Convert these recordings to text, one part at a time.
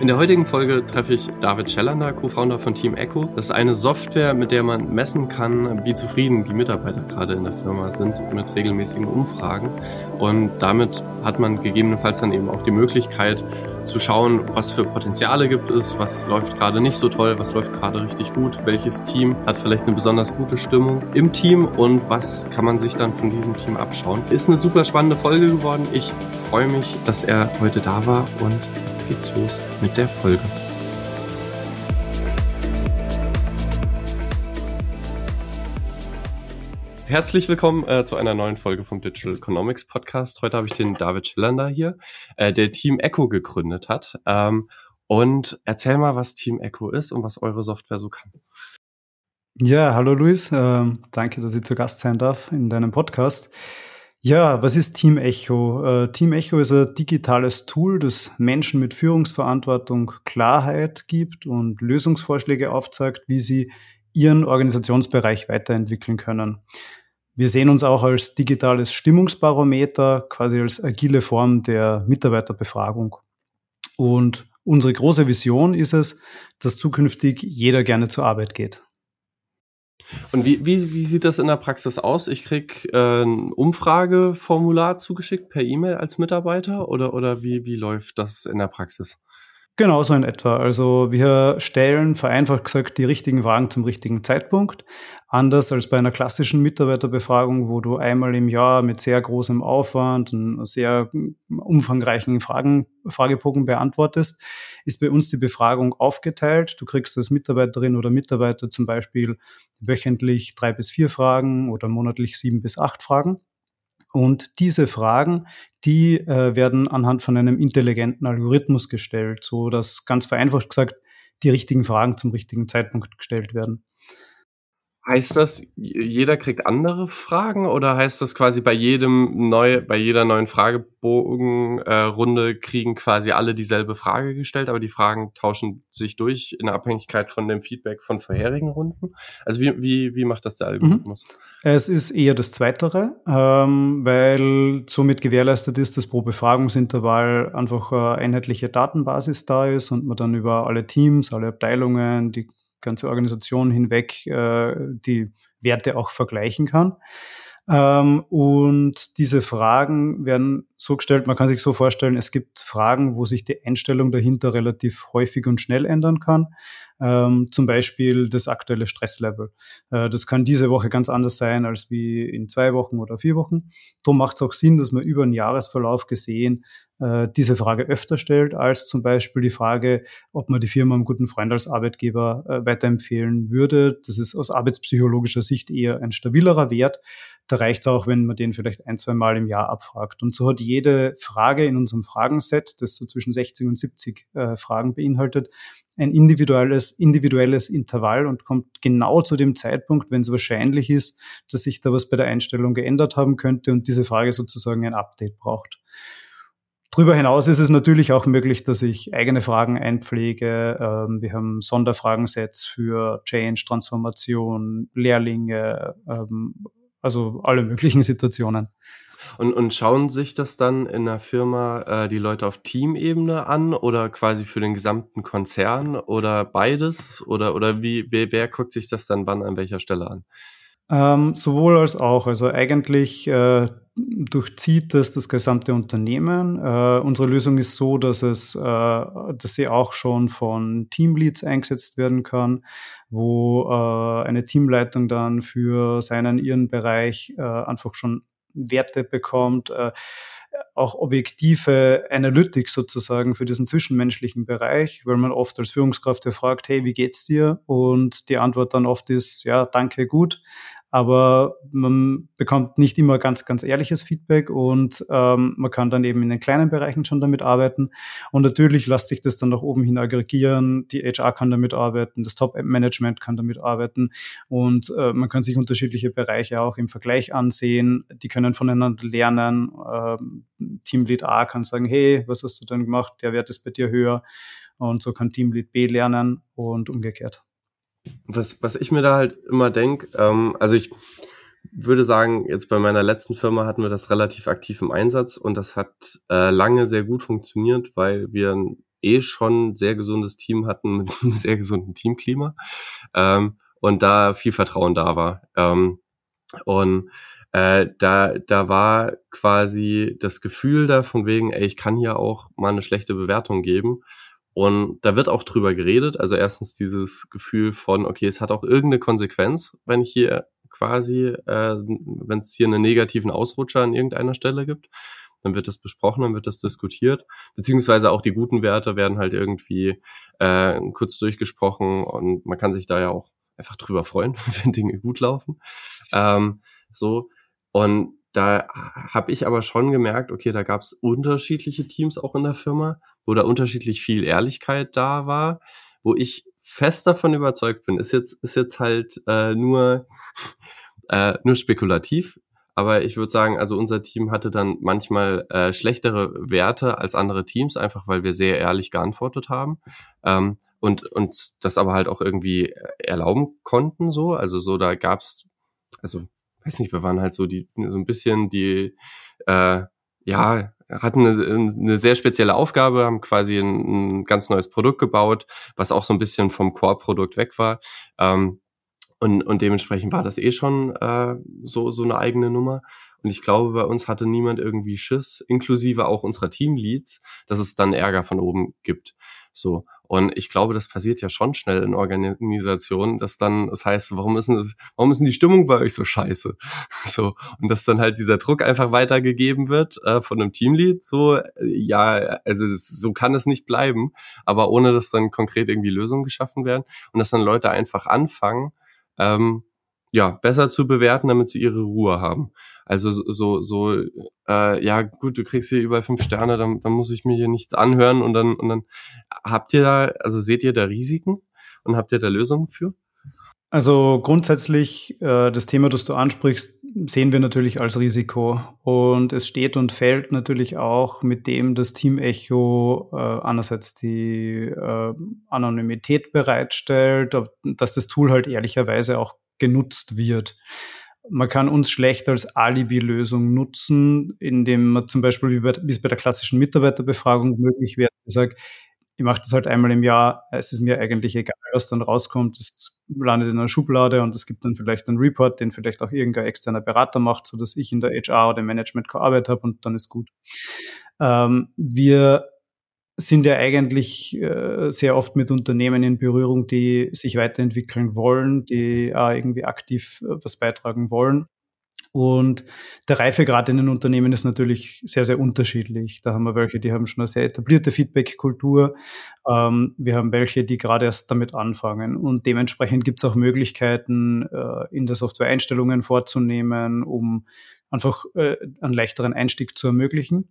In der heutigen Folge treffe ich David Schellander, Co-Founder von Team Echo. Das ist eine Software, mit der man messen kann, wie zufrieden die Mitarbeiter gerade in der Firma sind mit regelmäßigen Umfragen. Und damit hat man gegebenenfalls dann eben auch die Möglichkeit zu schauen, was für Potenziale gibt es, was läuft gerade nicht so toll, was läuft gerade richtig gut, welches Team hat vielleicht eine besonders gute Stimmung im Team und was kann man sich dann von diesem Team abschauen. Ist eine super spannende Folge geworden. Ich freue mich, dass er heute da war und geht's los mit der Folge. Herzlich willkommen äh, zu einer neuen Folge vom Digital Economics Podcast. Heute habe ich den David Schiller hier, äh, der Team Echo gegründet hat. Ähm, und erzähl mal, was Team Echo ist und was eure Software so kann. Ja, hallo Luis. Äh, danke, dass ich zu Gast sein darf in deinem Podcast. Ja, was ist Team Echo? Äh, Team Echo ist ein digitales Tool, das Menschen mit Führungsverantwortung Klarheit gibt und Lösungsvorschläge aufzeigt, wie sie ihren Organisationsbereich weiterentwickeln können. Wir sehen uns auch als digitales Stimmungsbarometer, quasi als agile Form der Mitarbeiterbefragung. Und unsere große Vision ist es, dass zukünftig jeder gerne zur Arbeit geht. Und wie, wie, wie sieht das in der Praxis aus? Ich krieg äh, ein Umfrageformular zugeschickt per E-Mail als Mitarbeiter oder, oder wie, wie läuft das in der Praxis? Genau so in etwa. Also wir stellen vereinfacht gesagt die richtigen Fragen zum richtigen Zeitpunkt. Anders als bei einer klassischen Mitarbeiterbefragung, wo du einmal im Jahr mit sehr großem Aufwand und sehr umfangreichen Fragen, Fragebogen beantwortest, ist bei uns die Befragung aufgeteilt. Du kriegst als Mitarbeiterin oder Mitarbeiter zum Beispiel wöchentlich drei bis vier Fragen oder monatlich sieben bis acht Fragen. Und diese Fragen, die äh, werden anhand von einem intelligenten Algorithmus gestellt, so dass ganz vereinfacht gesagt die richtigen Fragen zum richtigen Zeitpunkt gestellt werden. Heißt das, jeder kriegt andere Fragen oder heißt das quasi bei jedem neu, bei jeder neuen Fragebogenrunde äh, kriegen quasi alle dieselbe Frage gestellt, aber die Fragen tauschen sich durch in Abhängigkeit von dem Feedback von vorherigen Runden? Also wie, wie, wie macht das der Algorithmus? Mhm. Es ist eher das Zweitere, ähm, weil somit gewährleistet ist, dass pro Befragungsintervall einfach eine einheitliche Datenbasis da ist und man dann über alle Teams, alle Abteilungen, die ganze Organisation hinweg äh, die Werte auch vergleichen kann. Ähm, und diese Fragen werden so gestellt, man kann sich so vorstellen, es gibt Fragen, wo sich die Einstellung dahinter relativ häufig und schnell ändern kann. Ähm, zum Beispiel das aktuelle Stresslevel. Äh, das kann diese Woche ganz anders sein als wie in zwei Wochen oder vier Wochen. Darum macht es auch Sinn, dass man über einen Jahresverlauf gesehen äh, diese Frage öfter stellt, als zum Beispiel die Frage, ob man die Firma einem guten Freund als Arbeitgeber äh, weiterempfehlen würde. Das ist aus arbeitspsychologischer Sicht eher ein stabilerer Wert. Da reicht es auch, wenn man den vielleicht ein, zwei Mal im Jahr abfragt. Und so hat jede Frage in unserem Fragenset, das so zwischen 60 und 70 äh, Fragen beinhaltet, ein individuelles, individuelles Intervall und kommt genau zu dem Zeitpunkt, wenn es wahrscheinlich ist, dass sich da was bei der Einstellung geändert haben könnte und diese Frage sozusagen ein Update braucht. Darüber hinaus ist es natürlich auch möglich, dass ich eigene Fragen einpflege. Ähm, wir haben Sonderfragensets für Change, Transformation, Lehrlinge, ähm, also alle möglichen Situationen. Und, und schauen sich das dann in der Firma äh, die Leute auf Teamebene an oder quasi für den gesamten Konzern oder beides? Oder, oder wie, wer, wer guckt sich das dann wann an welcher Stelle an? Ähm, sowohl als auch. Also eigentlich äh, durchzieht das das gesamte Unternehmen. Äh, unsere Lösung ist so, dass es, äh, dass sie auch schon von Teamleads eingesetzt werden kann, wo äh, eine Teamleitung dann für seinen ihren Bereich äh, einfach schon Werte bekommt. Äh, auch objektive Analytics sozusagen für diesen zwischenmenschlichen Bereich, weil man oft als Führungskraft ja fragt, hey, wie geht's dir? Und die Antwort dann oft ist, ja, danke, gut aber man bekommt nicht immer ganz, ganz ehrliches Feedback und ähm, man kann dann eben in den kleinen Bereichen schon damit arbeiten. Und natürlich lässt sich das dann nach oben hin aggregieren. Die HR kann damit arbeiten, das Top-Management kann damit arbeiten und äh, man kann sich unterschiedliche Bereiche auch im Vergleich ansehen. Die können voneinander lernen. Ähm, Teamlead A kann sagen, hey, was hast du denn gemacht? Der Wert ist bei dir höher. Und so kann Teamlead B lernen und umgekehrt. Was, was ich mir da halt immer denke, ähm, also ich würde sagen, jetzt bei meiner letzten Firma hatten wir das relativ aktiv im Einsatz und das hat äh, lange sehr gut funktioniert, weil wir ein eh schon sehr gesundes Team hatten mit einem sehr gesunden Teamklima ähm, und da viel Vertrauen da war. Ähm, und äh, da, da war quasi das Gefühl da von wegen, ey, ich kann hier auch mal eine schlechte Bewertung geben. Und da wird auch drüber geredet. Also erstens dieses Gefühl von, okay, es hat auch irgendeine Konsequenz, wenn ich hier quasi, äh, wenn es hier einen negativen Ausrutscher an irgendeiner Stelle gibt, dann wird das besprochen, dann wird das diskutiert, beziehungsweise auch die guten Werte werden halt irgendwie äh, kurz durchgesprochen und man kann sich da ja auch einfach drüber freuen, wenn Dinge gut laufen. Ähm, so und da habe ich aber schon gemerkt, okay, da gab es unterschiedliche Teams auch in der Firma, wo da unterschiedlich viel Ehrlichkeit da war, wo ich fest davon überzeugt bin, ist jetzt, ist jetzt halt äh, nur, äh, nur spekulativ, aber ich würde sagen, also unser Team hatte dann manchmal äh, schlechtere Werte als andere Teams, einfach weil wir sehr ehrlich geantwortet haben. Ähm, und und das aber halt auch irgendwie erlauben konnten so also so da gab's also weiß nicht wir waren halt so die so ein bisschen die äh, ja hatten eine, eine sehr spezielle Aufgabe haben quasi ein, ein ganz neues Produkt gebaut was auch so ein bisschen vom Core-Produkt weg war ähm, und und dementsprechend war das eh schon äh, so so eine eigene Nummer und ich glaube, bei uns hatte niemand irgendwie Schiss, inklusive auch unserer Teamleads, dass es dann Ärger von oben gibt. So. Und ich glaube, das passiert ja schon schnell in Organisationen, dass dann, das heißt, warum ist, denn, warum ist denn die Stimmung bei euch so scheiße? So. Und dass dann halt dieser Druck einfach weitergegeben wird äh, von einem Teamlead, so, äh, ja, also das, so kann es nicht bleiben, aber ohne dass dann konkret irgendwie Lösungen geschaffen werden und dass dann Leute einfach anfangen, ähm, ja, besser zu bewerten, damit sie ihre Ruhe haben. Also so, so, äh, ja gut, du kriegst hier überall fünf Sterne, dann, dann muss ich mir hier nichts anhören und dann, und dann habt ihr da, also seht ihr da Risiken und habt ihr da Lösungen für? Also grundsätzlich, äh, das Thema, das du ansprichst, sehen wir natürlich als Risiko. Und es steht und fällt natürlich auch mit dem, dass Team Echo äh, einerseits die äh, Anonymität bereitstellt, dass das Tool halt ehrlicherweise auch genutzt wird. Man kann uns schlecht als Alibi-Lösung nutzen, indem man zum Beispiel, wie, bei, wie es bei der klassischen Mitarbeiterbefragung möglich wäre, sagt, ich mache das halt einmal im Jahr, es ist mir eigentlich egal, was dann rauskommt, es landet in einer Schublade und es gibt dann vielleicht einen Report, den vielleicht auch irgendein externer Berater macht, so dass ich in der HR oder im Management gearbeitet habe und dann ist gut. Ähm, wir sind ja eigentlich äh, sehr oft mit Unternehmen in Berührung, die sich weiterentwickeln wollen, die äh, irgendwie aktiv äh, was beitragen wollen. Und der Reifegrad in den Unternehmen ist natürlich sehr, sehr unterschiedlich. Da haben wir welche, die haben schon eine sehr etablierte Feedback-Kultur. Ähm, wir haben welche, die gerade erst damit anfangen. Und dementsprechend gibt es auch Möglichkeiten, äh, in der Software Einstellungen vorzunehmen, um einfach äh, einen leichteren Einstieg zu ermöglichen.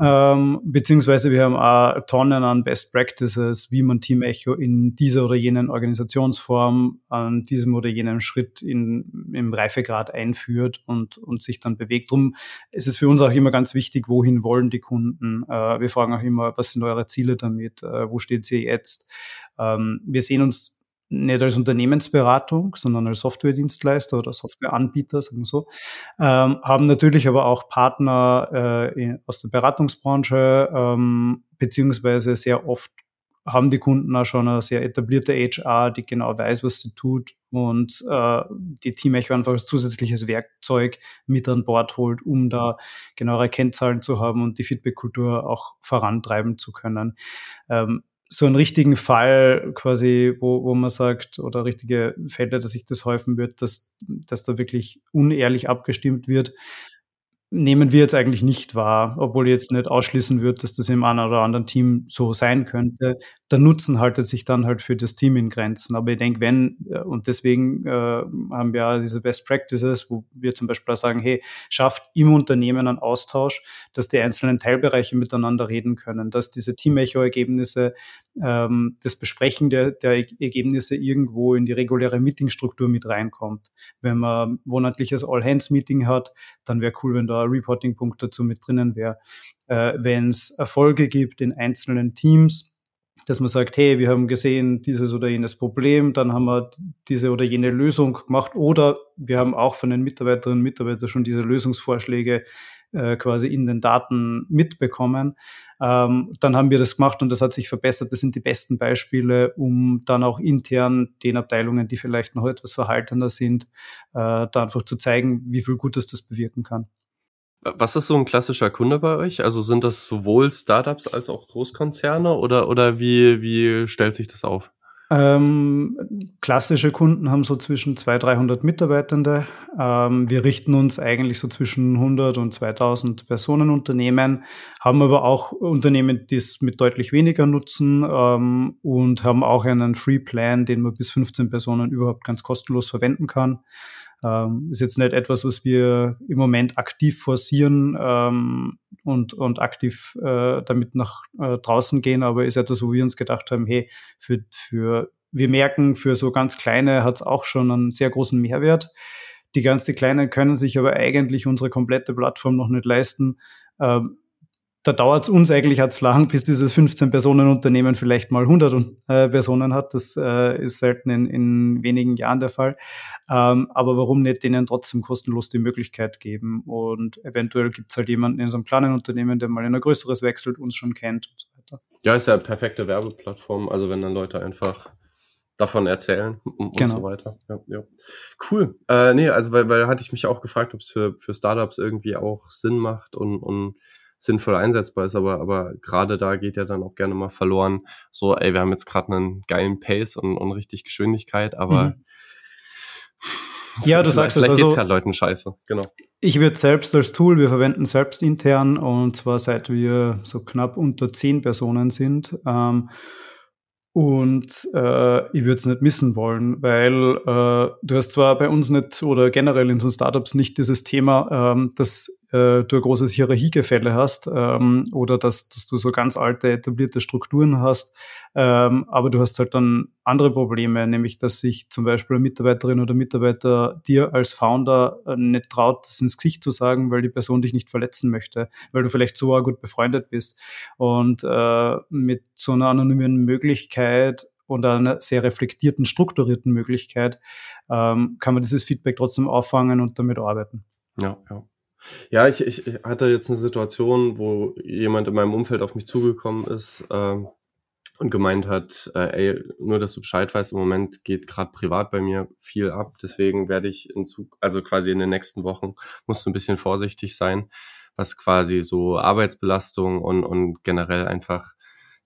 Ähm, beziehungsweise wir haben auch Tonnen an Best Practices, wie man Team Echo in dieser oder jenen Organisationsform an diesem oder jenem Schritt in, im Reifegrad einführt und, und sich dann bewegt. Drum ist es für uns auch immer ganz wichtig, wohin wollen die Kunden. Äh, wir fragen auch immer, was sind eure Ziele damit? Äh, wo steht sie jetzt? Ähm, wir sehen uns nicht als Unternehmensberatung, sondern als Softwaredienstleister oder Softwareanbieter, sagen wir so, ähm, haben natürlich aber auch Partner äh, aus der Beratungsbranche, ähm, beziehungsweise sehr oft haben die Kunden auch schon eine sehr etablierte HR, die genau weiß, was sie tut und äh, die Team Echo einfach als zusätzliches Werkzeug mit an Bord holt, um da genauere Kennzahlen zu haben und die Feedback-Kultur auch vorantreiben zu können. Ähm, so einen richtigen Fall quasi, wo, wo man sagt, oder richtige Fälle, dass sich das häufen wird, dass, dass da wirklich unehrlich abgestimmt wird, nehmen wir jetzt eigentlich nicht wahr, obwohl jetzt nicht ausschließen würde, dass das im einen oder anderen Team so sein könnte. Der Nutzen haltet sich dann halt für das Team in Grenzen. Aber ich denke, wenn, äh, und deswegen äh, haben wir diese Best Practices, wo wir zum Beispiel sagen, hey, schafft im Unternehmen einen Austausch, dass die einzelnen Teilbereiche miteinander reden können, dass diese Team-Echo-Ergebnisse, ähm, das Besprechen der, der Ergebnisse irgendwo in die reguläre Meetingstruktur mit reinkommt. Wenn man monatliches All-Hands-Meeting hat, dann wäre cool, wenn da Reporting-Punkt dazu mit drinnen wäre. Äh, Wenn es Erfolge gibt in einzelnen Teams, dass man sagt, hey, wir haben gesehen dieses oder jenes Problem, dann haben wir diese oder jene Lösung gemacht oder wir haben auch von den Mitarbeiterinnen und Mitarbeitern schon diese Lösungsvorschläge äh, quasi in den Daten mitbekommen. Ähm, dann haben wir das gemacht und das hat sich verbessert. Das sind die besten Beispiele, um dann auch intern den Abteilungen, die vielleicht noch etwas verhaltener sind, äh, da einfach zu zeigen, wie viel Gutes das bewirken kann. Was ist so ein klassischer Kunde bei euch? Also sind das sowohl Startups als auch Großkonzerne oder, oder wie, wie stellt sich das auf? Ähm, klassische Kunden haben so zwischen 200, 300 Mitarbeitende. Ähm, wir richten uns eigentlich so zwischen 100 und 2000 Personenunternehmen, haben aber auch Unternehmen, die es mit deutlich weniger nutzen ähm, und haben auch einen Free Plan, den man bis 15 Personen überhaupt ganz kostenlos verwenden kann. Ähm, ist jetzt nicht etwas, was wir im Moment aktiv forcieren ähm, und, und aktiv äh, damit nach äh, draußen gehen, aber ist etwas, wo wir uns gedacht haben, hey, für, für wir merken, für so ganz kleine hat es auch schon einen sehr großen Mehrwert. Die ganz die Kleinen können sich aber eigentlich unsere komplette Plattform noch nicht leisten. Ähm, da dauert es uns eigentlich als lang, bis dieses 15-Personen-Unternehmen vielleicht mal 100 äh, Personen hat. Das äh, ist selten in, in, wenigen Jahren der Fall. Ähm, aber warum nicht denen trotzdem kostenlos die Möglichkeit geben? Und eventuell gibt es halt jemanden in so einem kleinen Unternehmen, der mal in ein größeres wechselt, uns schon kennt und so weiter. Ja, ist ja eine perfekte Werbeplattform. Also wenn dann Leute einfach davon erzählen und genau. so weiter. Ja, ja. Cool. Äh, nee, also weil, weil hatte ich mich auch gefragt, ob es für, für Startups irgendwie auch Sinn macht und, und sinnvoll einsetzbar ist, aber, aber gerade da geht ja dann auch gerne mal verloren. So, ey, wir haben jetzt gerade einen geilen Pace und, und richtig Geschwindigkeit, aber mhm. Ja, du sagst es. Also, geht's gerade Leuten scheiße, genau. Ich würde selbst als Tool, wir verwenden selbst intern und zwar seit wir so knapp unter zehn Personen sind. Ähm, und äh, ich würde es nicht missen wollen, weil äh, du hast zwar bei uns nicht oder generell in so Startups nicht dieses Thema, ähm, dass äh, du ein großes Hierarchiegefälle hast ähm, oder dass, dass du so ganz alte etablierte Strukturen hast. Ähm, aber du hast halt dann andere Probleme, nämlich dass sich zum Beispiel eine Mitarbeiterin oder Mitarbeiter dir als Founder äh, nicht traut, das ins Gesicht zu sagen, weil die Person dich nicht verletzen möchte, weil du vielleicht so gut befreundet bist. Und äh, mit so einer anonymen Möglichkeit und einer sehr reflektierten, strukturierten Möglichkeit ähm, kann man dieses Feedback trotzdem auffangen und damit arbeiten. Ja, ja. Ja, ich, ich hatte jetzt eine Situation, wo jemand in meinem Umfeld auf mich zugekommen ist ähm, und gemeint hat, äh, ey, nur dass du Bescheid weißt, im Moment geht gerade privat bei mir viel ab, deswegen werde ich in Zug, also quasi in den nächsten Wochen, musst du ein bisschen vorsichtig sein, was quasi so Arbeitsbelastung und, und generell einfach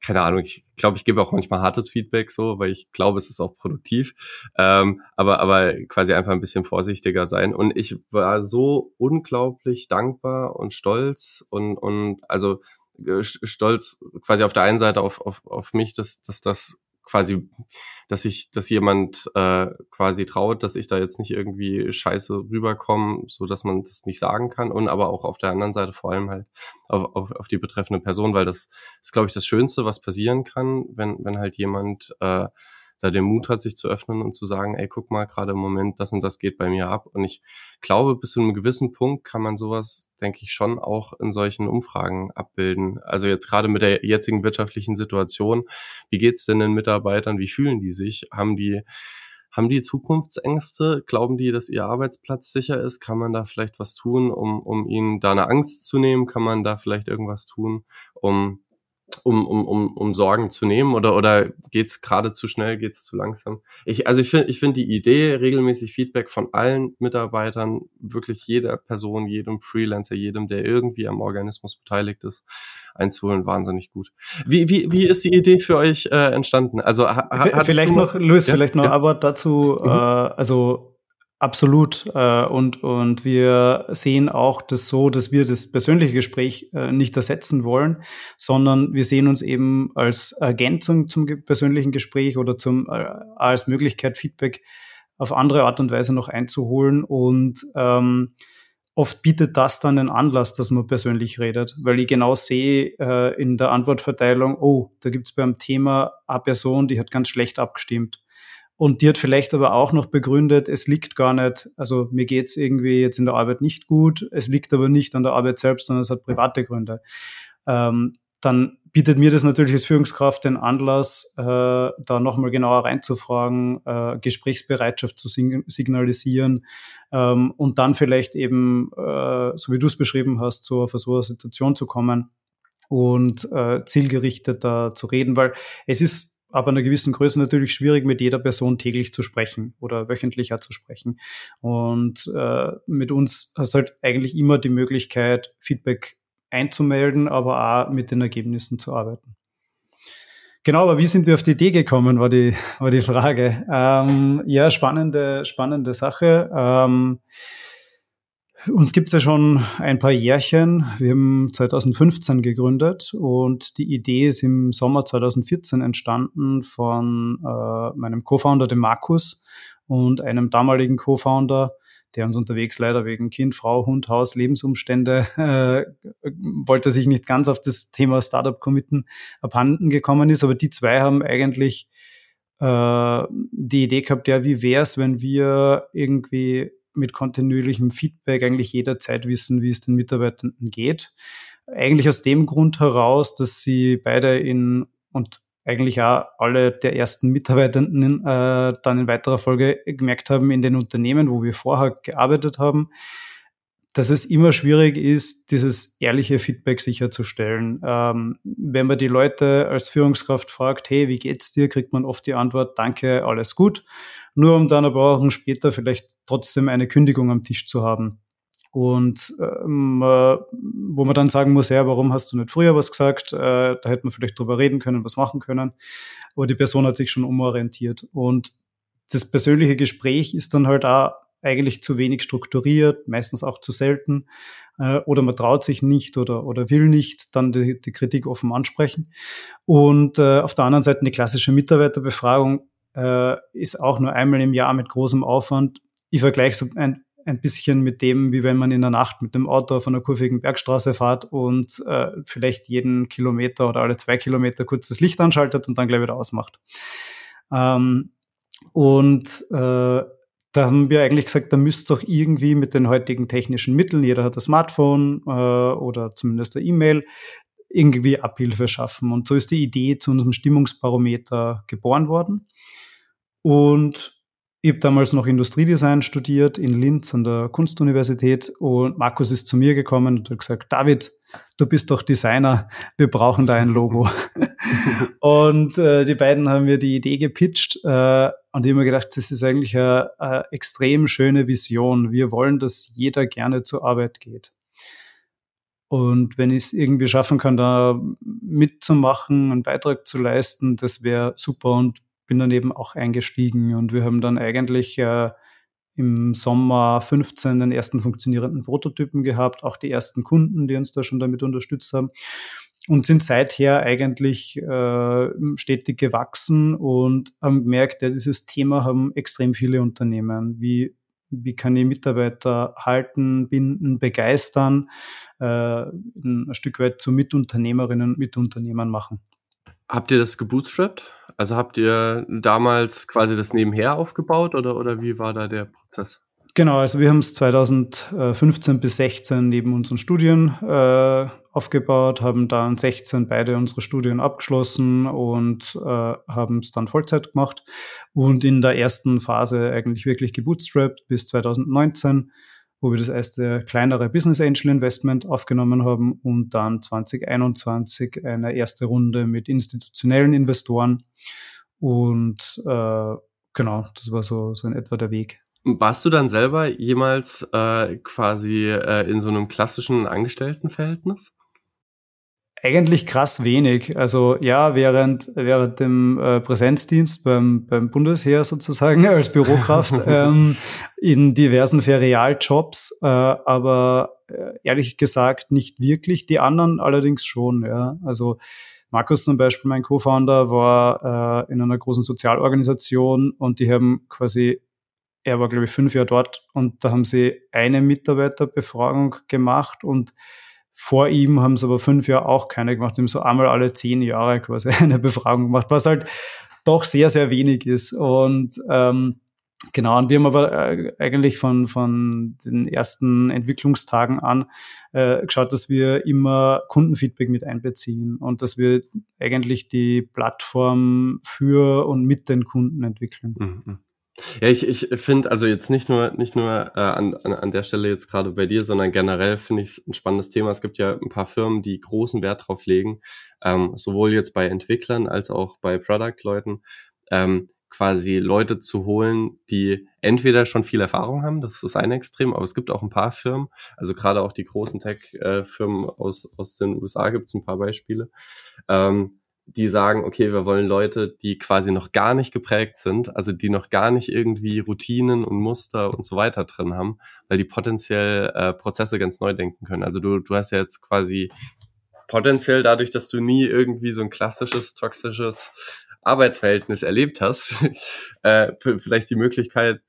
keine Ahnung, ich glaube, ich gebe auch manchmal hartes Feedback so, weil ich glaube, es ist auch produktiv. Ähm, aber, aber quasi einfach ein bisschen vorsichtiger sein. Und ich war so unglaublich dankbar und stolz und, und also stolz quasi auf der einen Seite auf, auf, auf mich, dass, dass das quasi, dass ich, dass jemand äh, quasi traut, dass ich da jetzt nicht irgendwie scheiße rüberkomme, so dass man das nicht sagen kann und aber auch auf der anderen Seite vor allem halt auf, auf, auf die betreffende Person, weil das ist, glaube ich, das Schönste, was passieren kann, wenn, wenn halt jemand äh, da den Mut hat, sich zu öffnen und zu sagen, ey, guck mal, gerade im Moment, das und das geht bei mir ab. Und ich glaube, bis zu einem gewissen Punkt kann man sowas, denke ich, schon auch in solchen Umfragen abbilden. Also jetzt gerade mit der jetzigen wirtschaftlichen Situation, wie geht's denn den Mitarbeitern? Wie fühlen die sich? Haben die haben die Zukunftsängste? Glauben die, dass ihr Arbeitsplatz sicher ist? Kann man da vielleicht was tun, um, um ihnen da eine Angst zu nehmen? Kann man da vielleicht irgendwas tun, um um, um, um, um Sorgen zu nehmen oder, oder geht's gerade zu schnell, geht's zu langsam? Ich, also ich finde ich finde die Idee, regelmäßig Feedback von allen Mitarbeitern, wirklich jeder Person, jedem Freelancer, jedem, der irgendwie am Organismus beteiligt ist, einzuholen, wahnsinnig gut. Wie, wie, wie ist die Idee für euch äh, entstanden? Also ha, vielleicht noch, Luis, ja? vielleicht noch ja? aber dazu, mhm. äh, also Absolut. Äh, und, und wir sehen auch das so, dass wir das persönliche Gespräch äh, nicht ersetzen wollen, sondern wir sehen uns eben als Ergänzung zum persönlichen Gespräch oder zum, äh, als Möglichkeit, Feedback auf andere Art und Weise noch einzuholen. Und ähm, oft bietet das dann einen Anlass, dass man persönlich redet, weil ich genau sehe äh, in der Antwortverteilung, oh, da gibt es beim Thema eine Person, die hat ganz schlecht abgestimmt und die hat vielleicht aber auch noch begründet, es liegt gar nicht, also mir geht's irgendwie jetzt in der Arbeit nicht gut, es liegt aber nicht an der Arbeit selbst, sondern es hat private Gründe. Ähm, dann bietet mir das natürlich als Führungskraft den Anlass, äh, da nochmal genauer reinzufragen, äh, Gesprächsbereitschaft zu signalisieren ähm, und dann vielleicht eben, äh, so wie du es beschrieben hast, zu auf so einer Situation zu kommen und äh, zielgerichteter zu reden, weil es ist aber einer gewissen Größe natürlich schwierig, mit jeder Person täglich zu sprechen oder wöchentlicher zu sprechen. Und äh, mit uns hast du halt eigentlich immer die Möglichkeit, Feedback einzumelden, aber auch mit den Ergebnissen zu arbeiten. Genau, aber wie sind wir auf die Idee gekommen, war die, war die Frage. Ähm, ja, spannende, spannende Sache. Ähm, uns gibt's ja schon ein paar Jährchen. Wir haben 2015 gegründet und die Idee ist im Sommer 2014 entstanden von äh, meinem Co-Founder, dem Markus, und einem damaligen Co-Founder, der uns unterwegs leider wegen Kind, Frau, Hund, Haus, Lebensumstände äh, wollte sich nicht ganz auf das Thema Startup committen, abhanden gekommen ist. Aber die zwei haben eigentlich äh, die Idee gehabt, ja, wie wäre es, wenn wir irgendwie mit kontinuierlichem Feedback eigentlich jederzeit wissen, wie es den Mitarbeitenden geht. Eigentlich aus dem Grund heraus, dass sie beide in und eigentlich auch alle der ersten Mitarbeitenden äh, dann in weiterer Folge gemerkt haben in den Unternehmen, wo wir vorher gearbeitet haben, dass es immer schwierig ist, dieses ehrliche Feedback sicherzustellen. Ähm, wenn man die Leute als Führungskraft fragt, hey, wie geht's dir, kriegt man oft die Antwort, danke, alles gut. Nur um dann ein paar Wochen später vielleicht trotzdem eine Kündigung am Tisch zu haben. Und ähm, äh, wo man dann sagen muss, ja, warum hast du nicht früher was gesagt? Äh, da hätte man vielleicht drüber reden können, was machen können. Aber die Person hat sich schon umorientiert. Und das persönliche Gespräch ist dann halt auch eigentlich zu wenig strukturiert, meistens auch zu selten. Äh, oder man traut sich nicht oder, oder will nicht dann die, die Kritik offen ansprechen. Und äh, auf der anderen Seite eine klassische Mitarbeiterbefragung äh, ist auch nur einmal im Jahr mit großem Aufwand. Ich vergleiche so ein, ein bisschen mit dem, wie wenn man in der Nacht mit dem Auto auf einer kurvigen Bergstraße fährt und äh, vielleicht jeden Kilometer oder alle zwei Kilometer kurz das Licht anschaltet und dann gleich wieder ausmacht. Ähm, und äh, da haben wir eigentlich gesagt, da müsst ihr auch irgendwie mit den heutigen technischen Mitteln, jeder hat ein Smartphone äh, oder zumindest eine E-Mail, irgendwie Abhilfe schaffen. Und so ist die Idee zu unserem Stimmungsbarometer geboren worden. Und ich habe damals noch Industriedesign studiert in Linz an der Kunstuniversität und Markus ist zu mir gekommen und hat gesagt, David, du bist doch Designer, wir brauchen da ein Logo. und äh, die beiden haben mir die Idee gepitcht äh, und ich habe mir gedacht, das ist eigentlich eine, eine extrem schöne Vision. Wir wollen, dass jeder gerne zur Arbeit geht. Und wenn ich es irgendwie schaffen kann, da mitzumachen, einen Beitrag zu leisten, das wäre super. Und bin dann eben auch eingestiegen und wir haben dann eigentlich äh, im Sommer 15 den ersten funktionierenden Prototypen gehabt, auch die ersten Kunden, die uns da schon damit unterstützt haben und sind seither eigentlich äh, stetig gewachsen und haben gemerkt, ja, dieses Thema haben extrem viele Unternehmen. Wie, wie kann ich Mitarbeiter halten, binden, begeistern, äh, ein Stück weit zu Mitunternehmerinnen und Mitunternehmern machen. Habt ihr das gebootstrapped? Also habt ihr damals quasi das nebenher aufgebaut oder, oder wie war da der Prozess? Genau, also wir haben es 2015 bis 16 neben unseren Studien äh, aufgebaut, haben dann 16 beide unsere Studien abgeschlossen und äh, haben es dann Vollzeit gemacht und in der ersten Phase eigentlich wirklich gebootstrapped bis 2019 wo wir das erste kleinere Business Angel Investment aufgenommen haben und dann 2021 eine erste Runde mit institutionellen Investoren. Und äh, genau, das war so, so in etwa der Weg. Warst du dann selber jemals äh, quasi äh, in so einem klassischen Angestelltenverhältnis? Eigentlich krass wenig. Also ja, während, während dem äh, Präsenzdienst beim, beim Bundesheer sozusagen als Bürokraft ähm, in diversen Ferialjobs, äh, aber äh, ehrlich gesagt nicht wirklich. Die anderen allerdings schon. Ja. Also Markus zum Beispiel, mein Co-Founder, war äh, in einer großen Sozialorganisation und die haben quasi, er war glaube ich fünf Jahre dort und da haben sie eine Mitarbeiterbefragung gemacht und vor ihm haben es aber fünf Jahre auch keine gemacht. Die haben so einmal alle zehn Jahre quasi eine Befragung gemacht, was halt doch sehr, sehr wenig ist. Und ähm, Genau, und wir haben aber äh, eigentlich von, von den ersten Entwicklungstagen an äh, geschaut, dass wir immer Kundenfeedback mit einbeziehen und dass wir eigentlich die Plattform für und mit den Kunden entwickeln. Mhm. Ja, ich, ich finde, also jetzt nicht nur, nicht nur äh, an, an, an der Stelle jetzt gerade bei dir, sondern generell finde ich es ein spannendes Thema. Es gibt ja ein paar Firmen, die großen Wert drauf legen, ähm, sowohl jetzt bei Entwicklern als auch bei Product-Leuten, ähm, quasi Leute zu holen, die entweder schon viel Erfahrung haben, das ist das eine Extrem, aber es gibt auch ein paar Firmen, also gerade auch die großen Tech-Firmen aus, aus den USA gibt es ein paar Beispiele, ähm, die sagen, okay, wir wollen Leute, die quasi noch gar nicht geprägt sind, also die noch gar nicht irgendwie Routinen und Muster und so weiter drin haben, weil die potenziell äh, Prozesse ganz neu denken können. Also du, du hast ja jetzt quasi potenziell dadurch, dass du nie irgendwie so ein klassisches, toxisches Arbeitsverhältnis erlebt hast, äh, vielleicht die Möglichkeit,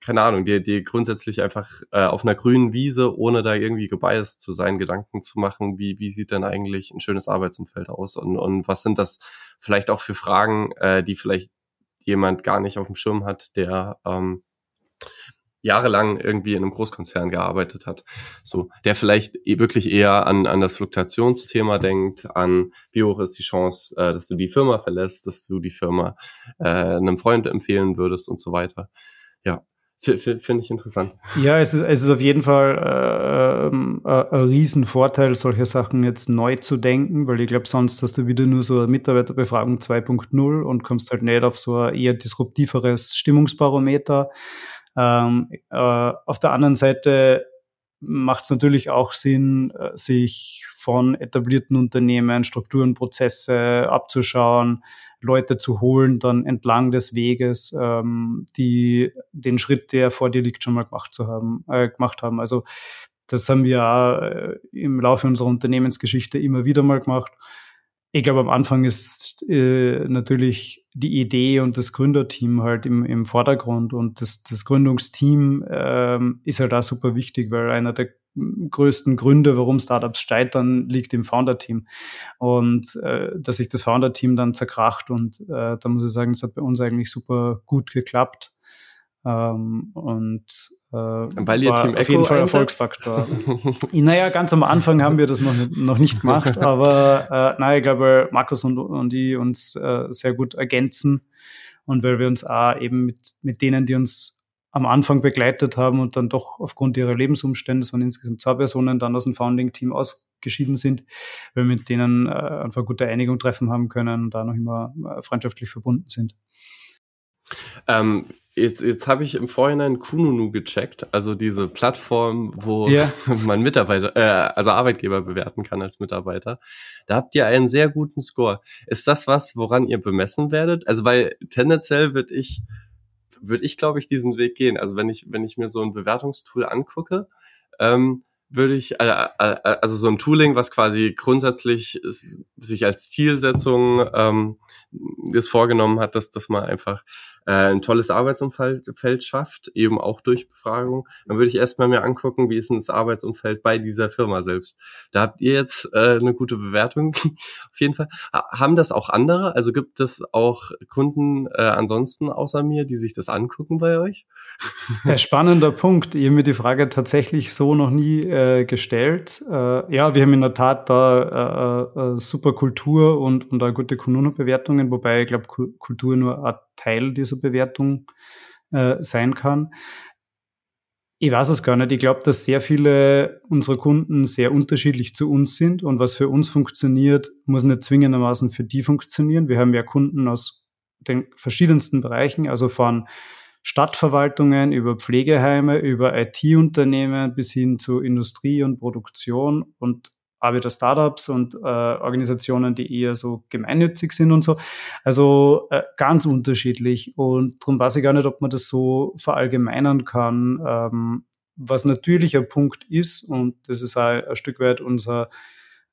keine Ahnung, dir, dir grundsätzlich einfach äh, auf einer grünen Wiese, ohne da irgendwie gebiased zu sein, Gedanken zu machen, wie, wie sieht denn eigentlich ein schönes Arbeitsumfeld aus? Und, und was sind das vielleicht auch für Fragen, äh, die vielleicht jemand gar nicht auf dem Schirm hat, der ähm, jahrelang irgendwie in einem Großkonzern gearbeitet hat. So, der vielleicht e-, wirklich eher an, an das Fluktuationsthema denkt, an wie hoch ist die Chance, äh, dass du die Firma verlässt, dass du die Firma äh, einem Freund empfehlen würdest und so weiter. Ja, Finde ich interessant. Ja, es ist, es ist auf jeden Fall äh, äh, ein Riesenvorteil, solche Sachen jetzt neu zu denken, weil ich glaube, sonst hast du wieder nur so eine Mitarbeiterbefragung 2.0 und kommst halt nicht auf so ein eher disruptiveres Stimmungsbarometer. Ähm, äh, auf der anderen Seite macht es natürlich auch Sinn, äh, sich von etablierten Unternehmen Strukturen, Prozesse abzuschauen, Leute zu holen, dann entlang des Weges, ähm, die den Schritt, der vor dir liegt, schon mal gemacht zu haben, äh, gemacht haben. Also das haben wir auch äh, im Laufe unserer Unternehmensgeschichte immer wieder mal gemacht. Ich glaube, am Anfang ist äh, natürlich die Idee und das Gründerteam halt im, im Vordergrund und das, das Gründungsteam ähm, ist halt auch super wichtig, weil einer der größten Gründe, warum Startups scheitern, liegt im Founder-Team. Und äh, dass sich das Founder-Team dann zerkracht und äh, da muss ich sagen, es hat bei uns eigentlich super gut geklappt. Ähm, und äh, Weil ihr Team auf Echo jeden Fall Erfolgsfaktor. naja, ganz am Anfang haben wir das noch, nicht, noch nicht gemacht, aber äh, naja, ich glaube, Markus und, und die uns äh, sehr gut ergänzen und weil wir uns auch eben mit, mit denen, die uns am Anfang begleitet haben und dann doch aufgrund ihrer Lebensumstände, es waren insgesamt zwei Personen, dann aus dem Founding-Team ausgeschieden sind, weil wir mit denen äh, einfach gute Einigung treffen haben können und da noch immer äh, freundschaftlich verbunden sind. Ähm, Jetzt, jetzt habe ich im Vorhinein Kununu gecheckt, also diese Plattform, wo ja. man Mitarbeiter, äh, also Arbeitgeber bewerten kann als Mitarbeiter. Da habt ihr einen sehr guten Score. Ist das was, woran ihr bemessen werdet? Also weil tendenziell würde ich, würde ich, glaube ich, diesen Weg gehen. Also wenn ich, wenn ich mir so ein Bewertungstool angucke, ähm, würde ich, äh, äh, also so ein Tooling, was quasi grundsätzlich sich als Zielsetzung ähm, das vorgenommen hat, dass, dass man einfach äh, ein tolles Arbeitsumfeld schafft, eben auch durch Befragung, dann würde ich erstmal mir angucken, wie ist denn das Arbeitsumfeld bei dieser Firma selbst. Da habt ihr jetzt äh, eine gute Bewertung, auf jeden Fall. Haben das auch andere? Also gibt es auch Kunden äh, ansonsten außer mir, die sich das angucken bei euch? Ja, spannender Punkt. Ich habe mir die Frage tatsächlich so noch nie äh, gestellt. Äh, ja, wir haben in der Tat da äh, äh, super Kultur und, und auch gute Kununu-Bewertungen, wobei ich glaube, Kultur nur ein Teil dieser Bewertung äh, sein kann. Ich weiß es gar nicht. Ich glaube, dass sehr viele unserer Kunden sehr unterschiedlich zu uns sind und was für uns funktioniert, muss nicht zwingendermaßen für die funktionieren. Wir haben ja Kunden aus den verschiedensten Bereichen, also von Stadtverwaltungen über Pflegeheime, über IT-Unternehmen bis hin zu Industrie und Produktion und wieder Startups und äh, Organisationen, die eher so gemeinnützig sind und so. Also äh, ganz unterschiedlich. Und darum weiß ich gar nicht, ob man das so verallgemeinern kann. Ähm, was natürlich ein Punkt ist, und das ist auch ein Stück weit unser,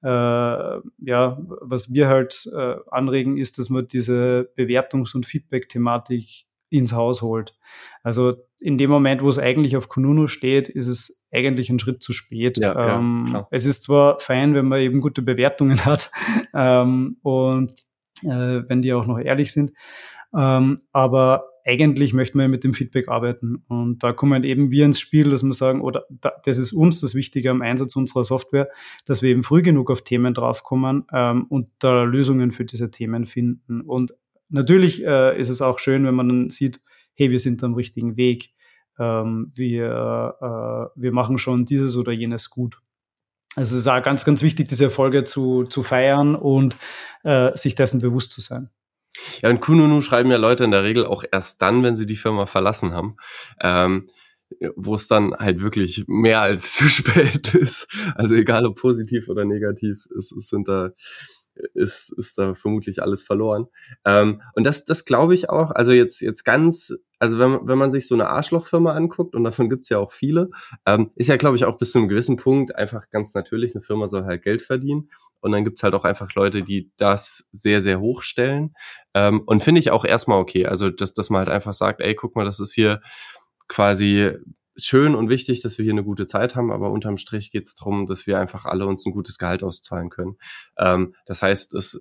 äh, ja, was wir halt äh, anregen, ist, dass man diese Bewertungs- und Feedback-Thematik ins Haus holt. Also in dem Moment, wo es eigentlich auf Kununu steht, ist es eigentlich ein Schritt zu spät. Ja, ähm, ja, es ist zwar fein, wenn man eben gute Bewertungen hat ähm, und äh, wenn die auch noch ehrlich sind, ähm, aber eigentlich möchten wir mit dem Feedback arbeiten. Und da kommen eben wir ins Spiel, dass wir sagen, oder da, das ist uns das Wichtige am Einsatz unserer Software, dass wir eben früh genug auf Themen draufkommen ähm, und da Lösungen für diese Themen finden. Und natürlich äh, ist es auch schön, wenn man dann sieht, hey, wir sind am richtigen Weg. Ähm, wir, äh, wir machen schon dieses oder jenes gut. Also es ist auch ganz, ganz wichtig, diese Erfolge zu, zu feiern und äh, sich dessen bewusst zu sein. Ja, und Kununu schreiben ja Leute in der Regel auch erst dann, wenn sie die Firma verlassen haben. Ähm, wo es dann halt wirklich mehr als zu spät ist. Also egal ob positiv oder negativ, es, es sind da ist, ist da vermutlich alles verloren. Ähm, und das, das glaube ich auch, also jetzt, jetzt ganz, also wenn, wenn man sich so eine Arschlochfirma anguckt, und davon gibt's ja auch viele, ähm, ist ja, glaube ich, auch bis zu einem gewissen Punkt einfach ganz natürlich, eine Firma soll halt Geld verdienen. Und dann gibt's halt auch einfach Leute, die das sehr, sehr hoch stellen. Ähm, und finde ich auch erstmal okay. Also, dass, dass man halt einfach sagt, ey, guck mal, das ist hier quasi schön und wichtig, dass wir hier eine gute Zeit haben, aber unterm Strich geht es darum, dass wir einfach alle uns ein gutes Gehalt auszahlen können. Ähm, das heißt, es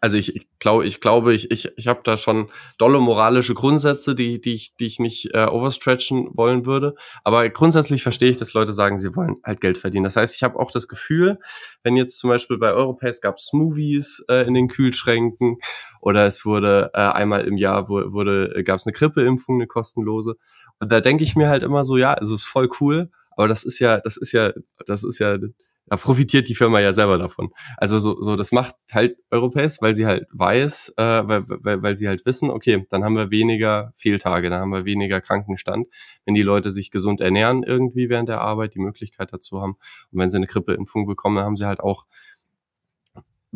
also ich, ich glaube, ich glaube, ich, ich, ich habe da schon dolle moralische Grundsätze, die, die ich, die ich nicht äh, overstretchen wollen würde. Aber grundsätzlich verstehe ich, dass Leute sagen, sie wollen halt Geld verdienen. Das heißt, ich habe auch das Gefühl, wenn jetzt zum Beispiel bei Europace gab es Smoothies äh, in den Kühlschränken oder es wurde äh, einmal im Jahr wurde, gab es eine Grippeimpfung, eine kostenlose. Und da denke ich mir halt immer so, ja, es ist voll cool, aber das ist ja, das ist ja, das ist ja, da profitiert die Firma ja selber davon. Also so, so das macht halt Europace, weil sie halt weiß, äh, weil, weil, weil sie halt wissen, okay, dann haben wir weniger Fehltage, dann haben wir weniger Krankenstand, wenn die Leute sich gesund ernähren irgendwie während der Arbeit, die Möglichkeit dazu haben. Und wenn sie eine Grippeimpfung bekommen, dann haben sie halt auch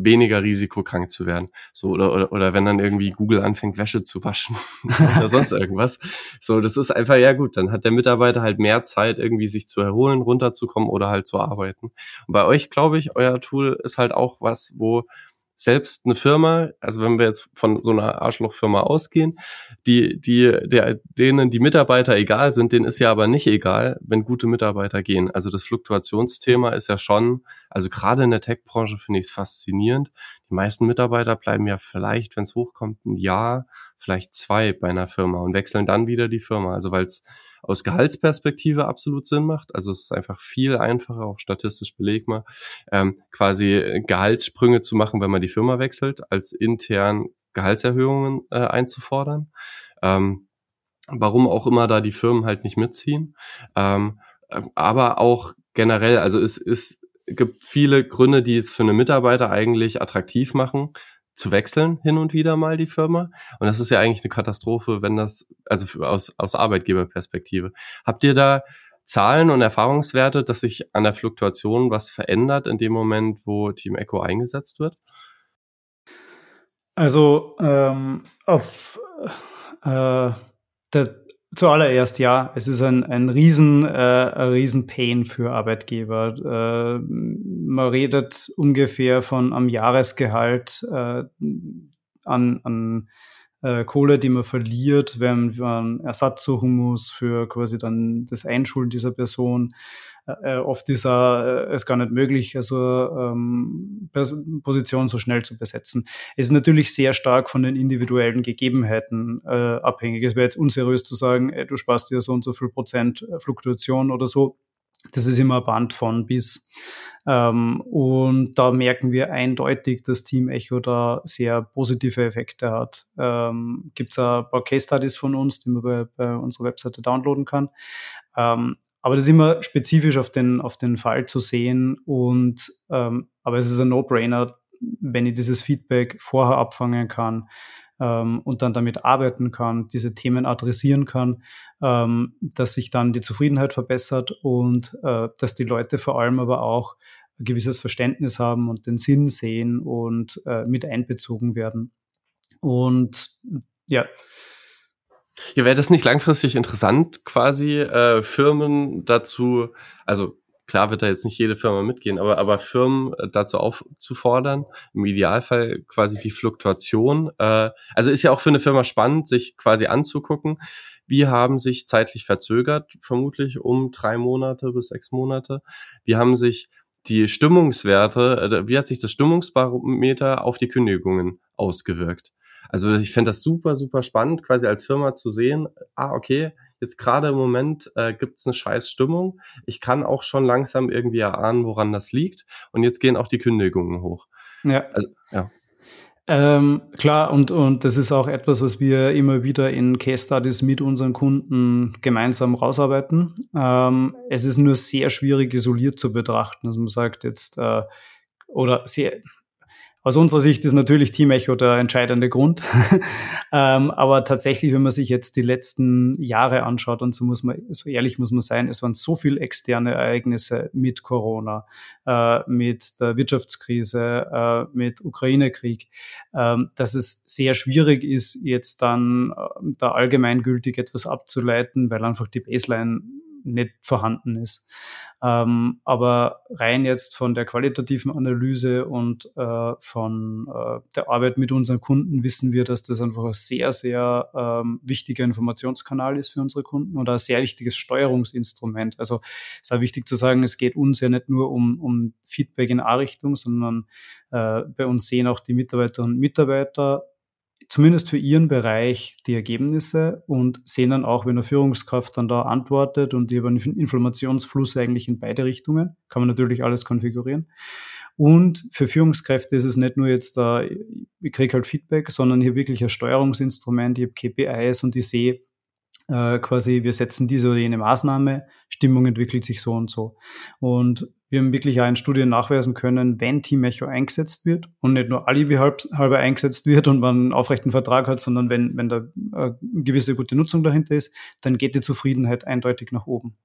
weniger risikokrank zu werden. So, oder, oder, oder wenn dann irgendwie Google anfängt, Wäsche zu waschen oder sonst irgendwas. So, das ist einfach, ja gut, dann hat der Mitarbeiter halt mehr Zeit, irgendwie sich zu erholen, runterzukommen oder halt zu arbeiten. Und bei euch, glaube ich, euer Tool ist halt auch was, wo selbst eine Firma, also wenn wir jetzt von so einer Arschlochfirma ausgehen, die, die, der, denen die Mitarbeiter egal sind, denen ist ja aber nicht egal, wenn gute Mitarbeiter gehen. Also das Fluktuationsthema ist ja schon, also gerade in der Tech-Branche finde ich es faszinierend. Die meisten Mitarbeiter bleiben ja vielleicht, wenn es hochkommt, ein Jahr, vielleicht zwei bei einer Firma und wechseln dann wieder die Firma. Also weil es aus Gehaltsperspektive absolut Sinn macht. Also es ist einfach viel einfacher, auch statistisch belegbar, ähm, quasi Gehaltssprünge zu machen, wenn man die Firma wechselt, als intern Gehaltserhöhungen äh, einzufordern. Ähm, warum auch immer da die Firmen halt nicht mitziehen. Ähm, aber auch generell, also es, es gibt viele Gründe, die es für eine Mitarbeiter eigentlich attraktiv machen, zu wechseln hin und wieder mal die Firma. Und das ist ja eigentlich eine Katastrophe, wenn das, also aus, aus Arbeitgeberperspektive. Habt ihr da Zahlen und Erfahrungswerte, dass sich an der Fluktuation was verändert in dem Moment, wo Team Echo eingesetzt wird? Also ähm, auf äh, der, Zuallererst ja, es ist ein, ein, riesen, äh, riesen Pain für Arbeitgeber. Äh, man redet ungefähr von am Jahresgehalt äh, an, an äh, Kohle, die man verliert, wenn man Ersatz zu Humus für quasi dann das Einschulen dieser Person äh, oft ist äh, es gar nicht möglich, also ähm, Position so schnell zu besetzen. Es ist natürlich sehr stark von den individuellen Gegebenheiten äh, abhängig. Es wäre jetzt unseriös zu sagen, ey, du sparst dir so und so viel Prozent äh, Fluktuation oder so. Das ist immer ein Band von bis. Ähm, und da merken wir eindeutig, dass Team Echo da sehr positive Effekte hat. Ähm, Gibt es ein paar Case Studies von uns, die man bei, bei unserer Webseite downloaden kann. Ähm, aber das ist immer spezifisch auf den, auf den Fall zu sehen. Und ähm, aber es ist ein No-Brainer, wenn ich dieses Feedback vorher abfangen kann ähm, und dann damit arbeiten kann, diese Themen adressieren kann, ähm, dass sich dann die Zufriedenheit verbessert und äh, dass die Leute vor allem aber auch ein gewisses Verständnis haben und den Sinn sehen und äh, mit einbezogen werden. Und ja, ja, wäre das nicht langfristig interessant, quasi äh, Firmen dazu, also klar wird da jetzt nicht jede Firma mitgehen, aber, aber Firmen äh, dazu aufzufordern, im Idealfall quasi die Fluktuation. Äh, also ist ja auch für eine Firma spannend, sich quasi anzugucken, wie haben sich zeitlich verzögert, vermutlich um drei Monate bis sechs Monate. Wie haben sich die Stimmungswerte, äh, wie hat sich das Stimmungsbarometer auf die Kündigungen ausgewirkt? Also ich fände das super, super spannend, quasi als Firma zu sehen, ah, okay, jetzt gerade im Moment äh, gibt es eine scheiß Stimmung. Ich kann auch schon langsam irgendwie erahnen, woran das liegt. Und jetzt gehen auch die Kündigungen hoch. Ja. Also, ja. Ähm, klar, und, und das ist auch etwas, was wir immer wieder in Case Studies mit unseren Kunden gemeinsam rausarbeiten. Ähm, es ist nur sehr schwierig isoliert zu betrachten. Also man sagt jetzt, äh, oder sehr, aus unserer Sicht ist natürlich Team Echo der entscheidende Grund. ähm, aber tatsächlich, wenn man sich jetzt die letzten Jahre anschaut, und so muss man, so ehrlich muss man sein, es waren so viele externe Ereignisse mit Corona, äh, mit der Wirtschaftskrise, äh, mit Ukraine-Krieg, äh, dass es sehr schwierig ist, jetzt dann äh, da allgemeingültig etwas abzuleiten, weil einfach die Baseline nicht vorhanden ist. Ähm, aber rein jetzt von der qualitativen Analyse und äh, von äh, der Arbeit mit unseren Kunden wissen wir, dass das einfach ein sehr, sehr ähm, wichtiger Informationskanal ist für unsere Kunden und ein sehr wichtiges Steuerungsinstrument. Also es ist auch wichtig zu sagen, es geht uns ja nicht nur um, um Feedback in A-Richtung, sondern äh, bei uns sehen auch die Mitarbeiterinnen und Mitarbeiter zumindest für ihren Bereich die Ergebnisse und sehen dann auch, wenn eine Führungskraft dann da antwortet und die haben einen Informationsfluss eigentlich in beide Richtungen, kann man natürlich alles konfigurieren. Und für Führungskräfte ist es nicht nur jetzt da, ich kriege halt Feedback, sondern hier wirklich ein Steuerungsinstrument, ich habe KPIs und ich sehe, äh, quasi, wir setzen diese oder jene Maßnahme, Stimmung entwickelt sich so und so. Und wir haben wirklich auch in Studien nachweisen können, wenn Team Echo eingesetzt wird und nicht nur Alibi halb, halber eingesetzt wird und man einen aufrechten Vertrag hat, sondern wenn, wenn da eine gewisse gute Nutzung dahinter ist, dann geht die Zufriedenheit eindeutig nach oben.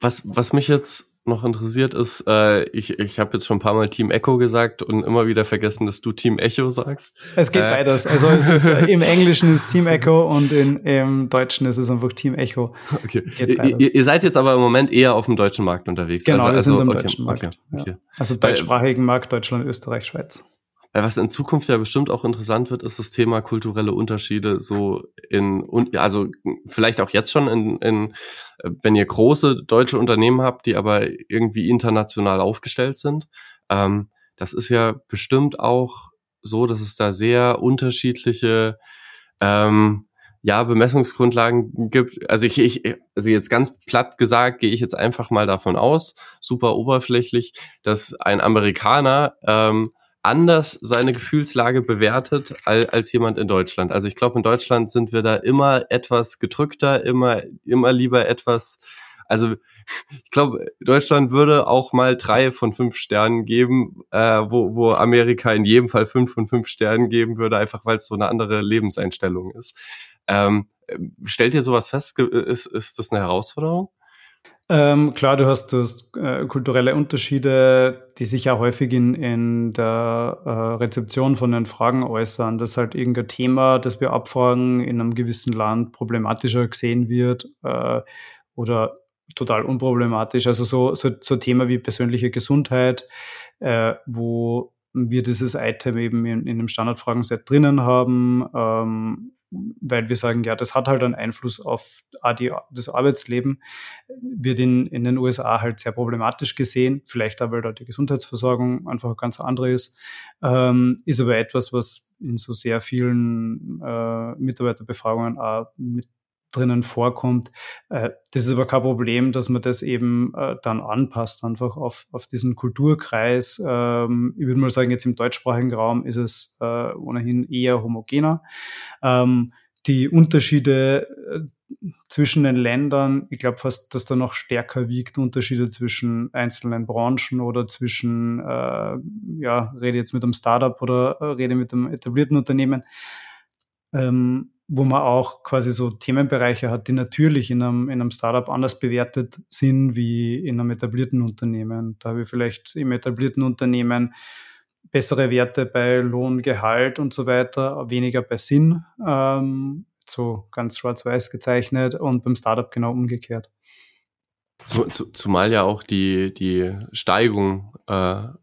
Was, was mich jetzt noch interessiert ist, äh, ich, ich habe jetzt schon ein paar Mal Team Echo gesagt und immer wieder vergessen, dass du Team Echo sagst. Es geht äh. beides. Also es ist, äh, im Englischen ist Team Echo und in, im Deutschen ist es einfach Team Echo. Okay. Ihr, ihr, seid jetzt aber im Moment eher auf dem deutschen Markt unterwegs. Genau, also, wir sind also, im okay, deutschen Markt. Okay, okay. Ja. Also deutschsprachigen Markt, Deutschland, Österreich, Schweiz. Was in Zukunft ja bestimmt auch interessant wird, ist das Thema kulturelle Unterschiede so in, also vielleicht auch jetzt schon in, in wenn ihr große deutsche Unternehmen habt, die aber irgendwie international aufgestellt sind. Ähm, das ist ja bestimmt auch so, dass es da sehr unterschiedliche ähm, ja, Bemessungsgrundlagen gibt. Also ich, ich, also jetzt ganz platt gesagt, gehe ich jetzt einfach mal davon aus, super oberflächlich, dass ein Amerikaner ähm, anders seine Gefühlslage bewertet als, jemand in Deutschland. Also ich glaube, in Deutschland sind wir da immer etwas gedrückter, immer, immer lieber etwas, also ich glaube, Deutschland würde auch mal drei von fünf Sternen geben, äh, wo, wo Amerika in jedem Fall fünf von fünf Sternen geben würde, einfach weil es so eine andere Lebenseinstellung ist. Ähm, stellt ihr sowas fest? Ist, ist das eine Herausforderung? Ähm, klar, du hast, du hast äh, kulturelle Unterschiede, die sich ja häufig in, in der äh, Rezeption von den Fragen äußern, dass halt irgendein Thema, das wir abfragen, in einem gewissen Land problematischer gesehen wird äh, oder total unproblematisch. Also so, so, so Thema wie persönliche Gesundheit, äh, wo wir dieses Item eben in, in einem Standardfragenset drinnen haben, ähm, weil wir sagen, ja, das hat halt einen Einfluss auf das Arbeitsleben, wird in, in den USA halt sehr problematisch gesehen, vielleicht auch, weil da die Gesundheitsversorgung einfach ganz andere ist, ähm, ist aber etwas, was in so sehr vielen äh, Mitarbeiterbefragungen auch mit drinnen vorkommt. Äh, das ist aber kein Problem, dass man das eben äh, dann anpasst, einfach auf, auf diesen Kulturkreis. Ähm, ich würde mal sagen, jetzt im deutschsprachigen Raum ist es äh, ohnehin eher homogener. Ähm, die Unterschiede zwischen den Ländern, ich glaube fast, dass da noch stärker wiegt, Unterschiede zwischen einzelnen Branchen oder zwischen, äh, ja, rede jetzt mit einem Startup oder rede mit einem etablierten Unternehmen. Ähm, wo man auch quasi so Themenbereiche hat, die natürlich in einem, in einem Startup anders bewertet sind wie in einem etablierten Unternehmen. Da habe ich vielleicht im etablierten Unternehmen bessere Werte bei Lohn, Gehalt und so weiter, weniger bei Sinn, ähm, so ganz schwarz-weiß gezeichnet und beim Startup genau umgekehrt. Zu, zu, zumal ja auch die, die Steigung äh,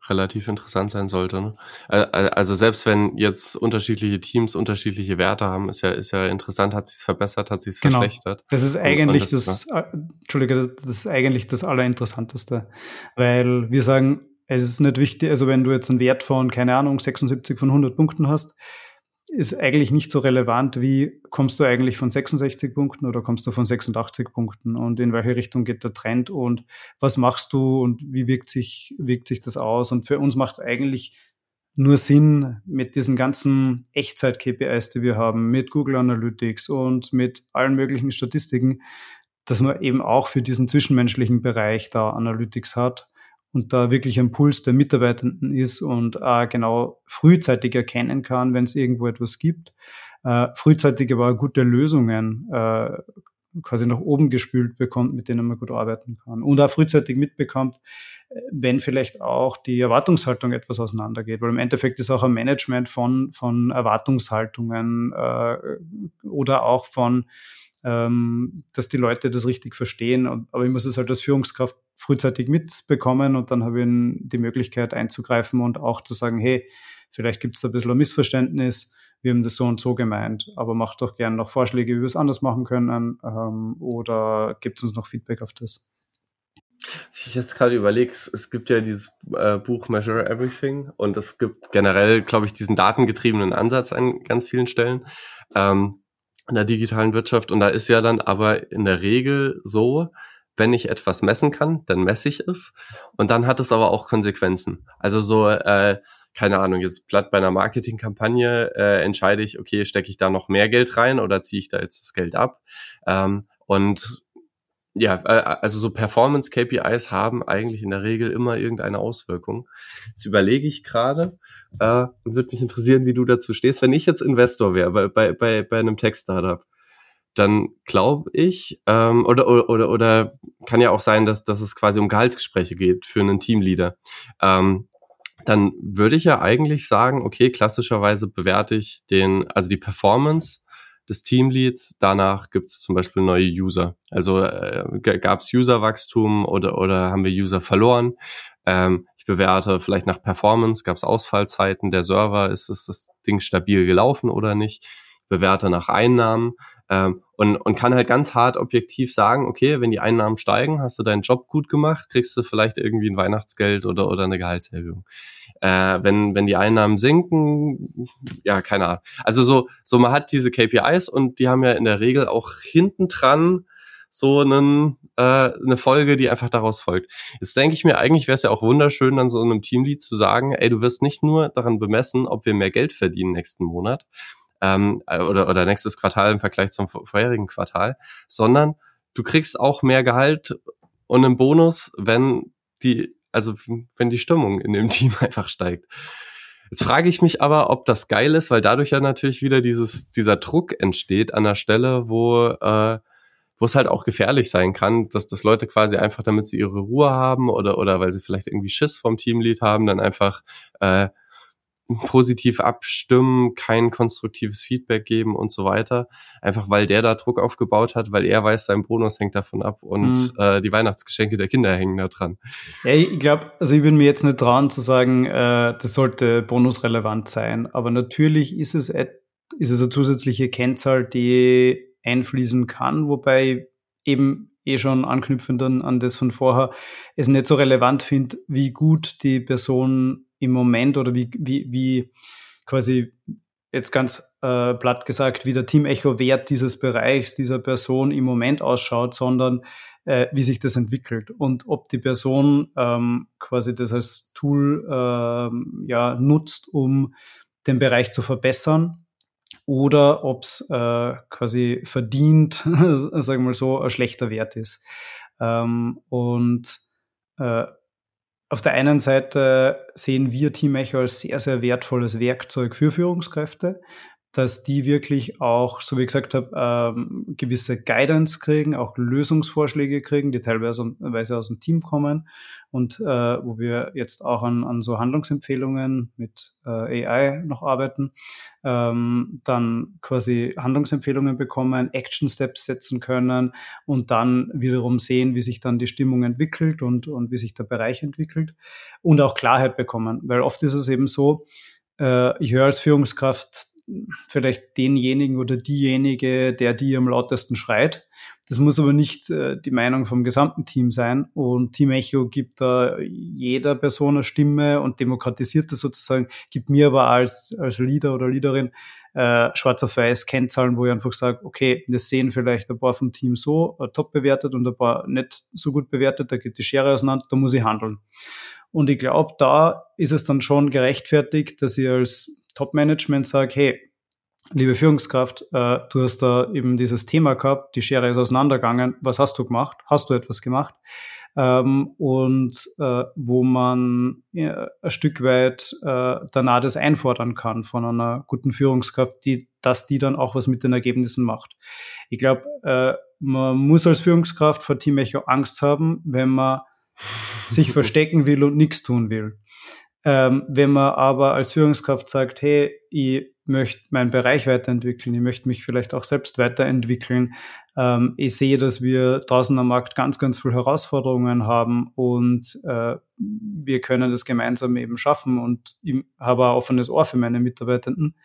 relativ interessant sein sollte. Ne? Also selbst wenn jetzt unterschiedliche Teams unterschiedliche Werte haben, ist ja, ist ja interessant, hat sich verbessert, hat sich genau. verschlechtert. Das ist eigentlich und, und das, das ne? äh, Entschuldige, das ist eigentlich das Allerinteressanteste. Weil wir sagen, es ist nicht wichtig, also wenn du jetzt einen Wert von, keine Ahnung, 76 von 100 Punkten hast, ist eigentlich nicht so relevant, wie kommst du eigentlich von 66 Punkten oder kommst du von 86 Punkten und in welche Richtung geht der Trend und was machst du und wie wirkt sich, wirkt sich das aus? Und für uns macht es eigentlich nur Sinn mit diesen ganzen Echtzeit-KPIs, die wir haben, mit Google Analytics und mit allen möglichen Statistiken, dass man eben auch für diesen zwischenmenschlichen Bereich da Analytics hat und da wirklich ein Puls der Mitarbeitenden ist und äh, genau frühzeitig erkennen kann, wenn es irgendwo etwas gibt. Äh, frühzeitig aber gute Lösungen äh, quasi nach oben gespült bekommt, mit denen man gut arbeiten kann. Und auch frühzeitig mitbekommt, wenn vielleicht auch die Erwartungshaltung etwas auseinandergeht. Weil im Endeffekt ist auch ein Management von, von Erwartungshaltungen äh, oder auch von, ähm, dass die Leute das richtig verstehen. Aber ich muss es halt als Führungskraft frühzeitig mitbekommen und dann habe ich die Möglichkeit einzugreifen und auch zu sagen, hey, vielleicht gibt es ein bisschen ein Missverständnis wir haben das so und so gemeint, aber macht doch gerne noch Vorschläge, wie wir es anders machen können ähm, oder gibt uns noch Feedback auf das. Ich jetzt gerade überlege, es gibt ja dieses äh, Buch Measure Everything und es gibt generell, glaube ich, diesen datengetriebenen Ansatz an ganz vielen Stellen ähm, in der digitalen Wirtschaft und da ist ja dann aber in der Regel so, wenn ich etwas messen kann, dann messe ich es und dann hat es aber auch Konsequenzen. Also so äh, keine Ahnung, jetzt platt bei einer Marketingkampagne äh, entscheide ich, okay, stecke ich da noch mehr Geld rein oder ziehe ich da jetzt das Geld ab? Ähm, und ja, äh, also so Performance-KPIs haben eigentlich in der Regel immer irgendeine Auswirkung. Jetzt überlege ich gerade äh, und würde mich interessieren, wie du dazu stehst. Wenn ich jetzt Investor wäre bei, bei, bei, bei einem Tech-Startup, dann glaube ich, ähm, oder, oder, oder, oder kann ja auch sein, dass, dass es quasi um Gehaltsgespräche geht für einen Teamleader. Ähm, dann würde ich ja eigentlich sagen, okay, klassischerweise bewerte ich den, also die Performance des Teamleads. Danach gibt es zum Beispiel neue User. Also äh, gab es Userwachstum oder, oder haben wir User verloren? Ähm, ich bewerte vielleicht nach Performance, gab es Ausfallzeiten der Server, ist, ist das Ding stabil gelaufen oder nicht? Ich bewerte nach Einnahmen ähm, und, und kann halt ganz hart objektiv sagen, okay, wenn die Einnahmen steigen, hast du deinen Job gut gemacht, kriegst du vielleicht irgendwie ein Weihnachtsgeld oder, oder eine Gehaltserhöhung. Äh, wenn, wenn die Einnahmen sinken, ja, keine Ahnung. Also so, so man hat diese KPIs und die haben ja in der Regel auch hinten dran so einen, äh, eine Folge, die einfach daraus folgt. Jetzt denke ich mir, eigentlich wäre es ja auch wunderschön, dann so einem Teamlead zu sagen, ey, du wirst nicht nur daran bemessen, ob wir mehr Geld verdienen nächsten Monat ähm, oder, oder nächstes Quartal im Vergleich zum vorherigen Quartal, sondern du kriegst auch mehr Gehalt und einen Bonus, wenn die also wenn die Stimmung in dem Team einfach steigt. Jetzt frage ich mich aber, ob das geil ist, weil dadurch ja natürlich wieder dieses, dieser Druck entsteht an der Stelle, wo, äh, wo es halt auch gefährlich sein kann, dass das Leute quasi einfach, damit sie ihre Ruhe haben oder, oder weil sie vielleicht irgendwie Schiss vom Teamlead haben, dann einfach äh, positiv abstimmen, kein konstruktives Feedback geben und so weiter. Einfach weil der da Druck aufgebaut hat, weil er weiß, sein Bonus hängt davon ab und mhm. äh, die Weihnachtsgeschenke der Kinder hängen da dran. Ja, ich glaube, also ich würde mir jetzt nicht trauen zu sagen, äh, das sollte bonusrelevant sein. Aber natürlich ist es, ist es eine zusätzliche Kennzahl, die einfließen kann, wobei eben eh schon anknüpfend an, an das von vorher, es nicht so relevant finde, wie gut die Person im Moment oder wie, wie, wie quasi jetzt ganz äh, platt gesagt, wie der Team-Echo-Wert dieses Bereichs, dieser Person im Moment ausschaut, sondern äh, wie sich das entwickelt und ob die Person ähm, quasi das als Tool ähm, ja, nutzt, um den Bereich zu verbessern oder ob es äh, quasi verdient, sagen wir mal so, ein schlechter Wert ist. Ähm, und äh, auf der einen Seite sehen wir Team Echo als sehr, sehr wertvolles Werkzeug für Führungskräfte, dass die wirklich auch, so wie ich gesagt habe, ähm, gewisse Guidance kriegen, auch Lösungsvorschläge kriegen, die teilweise aus dem Team kommen und äh, wo wir jetzt auch an, an so Handlungsempfehlungen mit äh, AI noch arbeiten, ähm, dann quasi Handlungsempfehlungen bekommen, Action Steps setzen können und dann wiederum sehen, wie sich dann die Stimmung entwickelt und, und wie sich der Bereich entwickelt und auch Klarheit bekommen, weil oft ist es eben so, äh, ich höre als Führungskraft vielleicht denjenigen oder diejenige, der die am lautesten schreit. Das muss aber nicht äh, die Meinung vom gesamten Team sein. Und Team Echo gibt da jeder Person eine Stimme und demokratisiert das sozusagen, gibt mir aber als, als Leader oder Leaderin äh, schwarz auf weiß Kennzahlen, wo ich einfach sage, okay, das sehen vielleicht ein paar vom Team so äh, top bewertet und ein paar nicht so gut bewertet, da geht die Schere auseinander, da muss ich handeln. Und ich glaube, da ist es dann schon gerechtfertigt, dass ich als Top-Management sage, hey, liebe Führungskraft, äh, du hast da eben dieses Thema gehabt, die Schere ist auseinandergegangen, was hast du gemacht? Hast du etwas gemacht? ähm, und äh, wo man ja, ein Stück weit äh, danach das einfordern kann von einer guten Führungskraft, die, dass die dann auch was mit den Ergebnissen macht. Ich glaube, äh, man muss als Führungskraft vor Team Echo Angst haben, wenn man sich verstecken will und nichts tun will. Ähm, wenn man aber als Führungskraft sagt, hey, ich möchte meinen Bereich weiterentwickeln, ich möchte mich vielleicht auch selbst weiterentwickeln, ähm, ich sehe, dass wir draußen am Markt ganz, ganz viele Herausforderungen haben und äh, wir können das gemeinsam eben schaffen und ich habe ein offenes Ohr für meine Mitarbeitenden.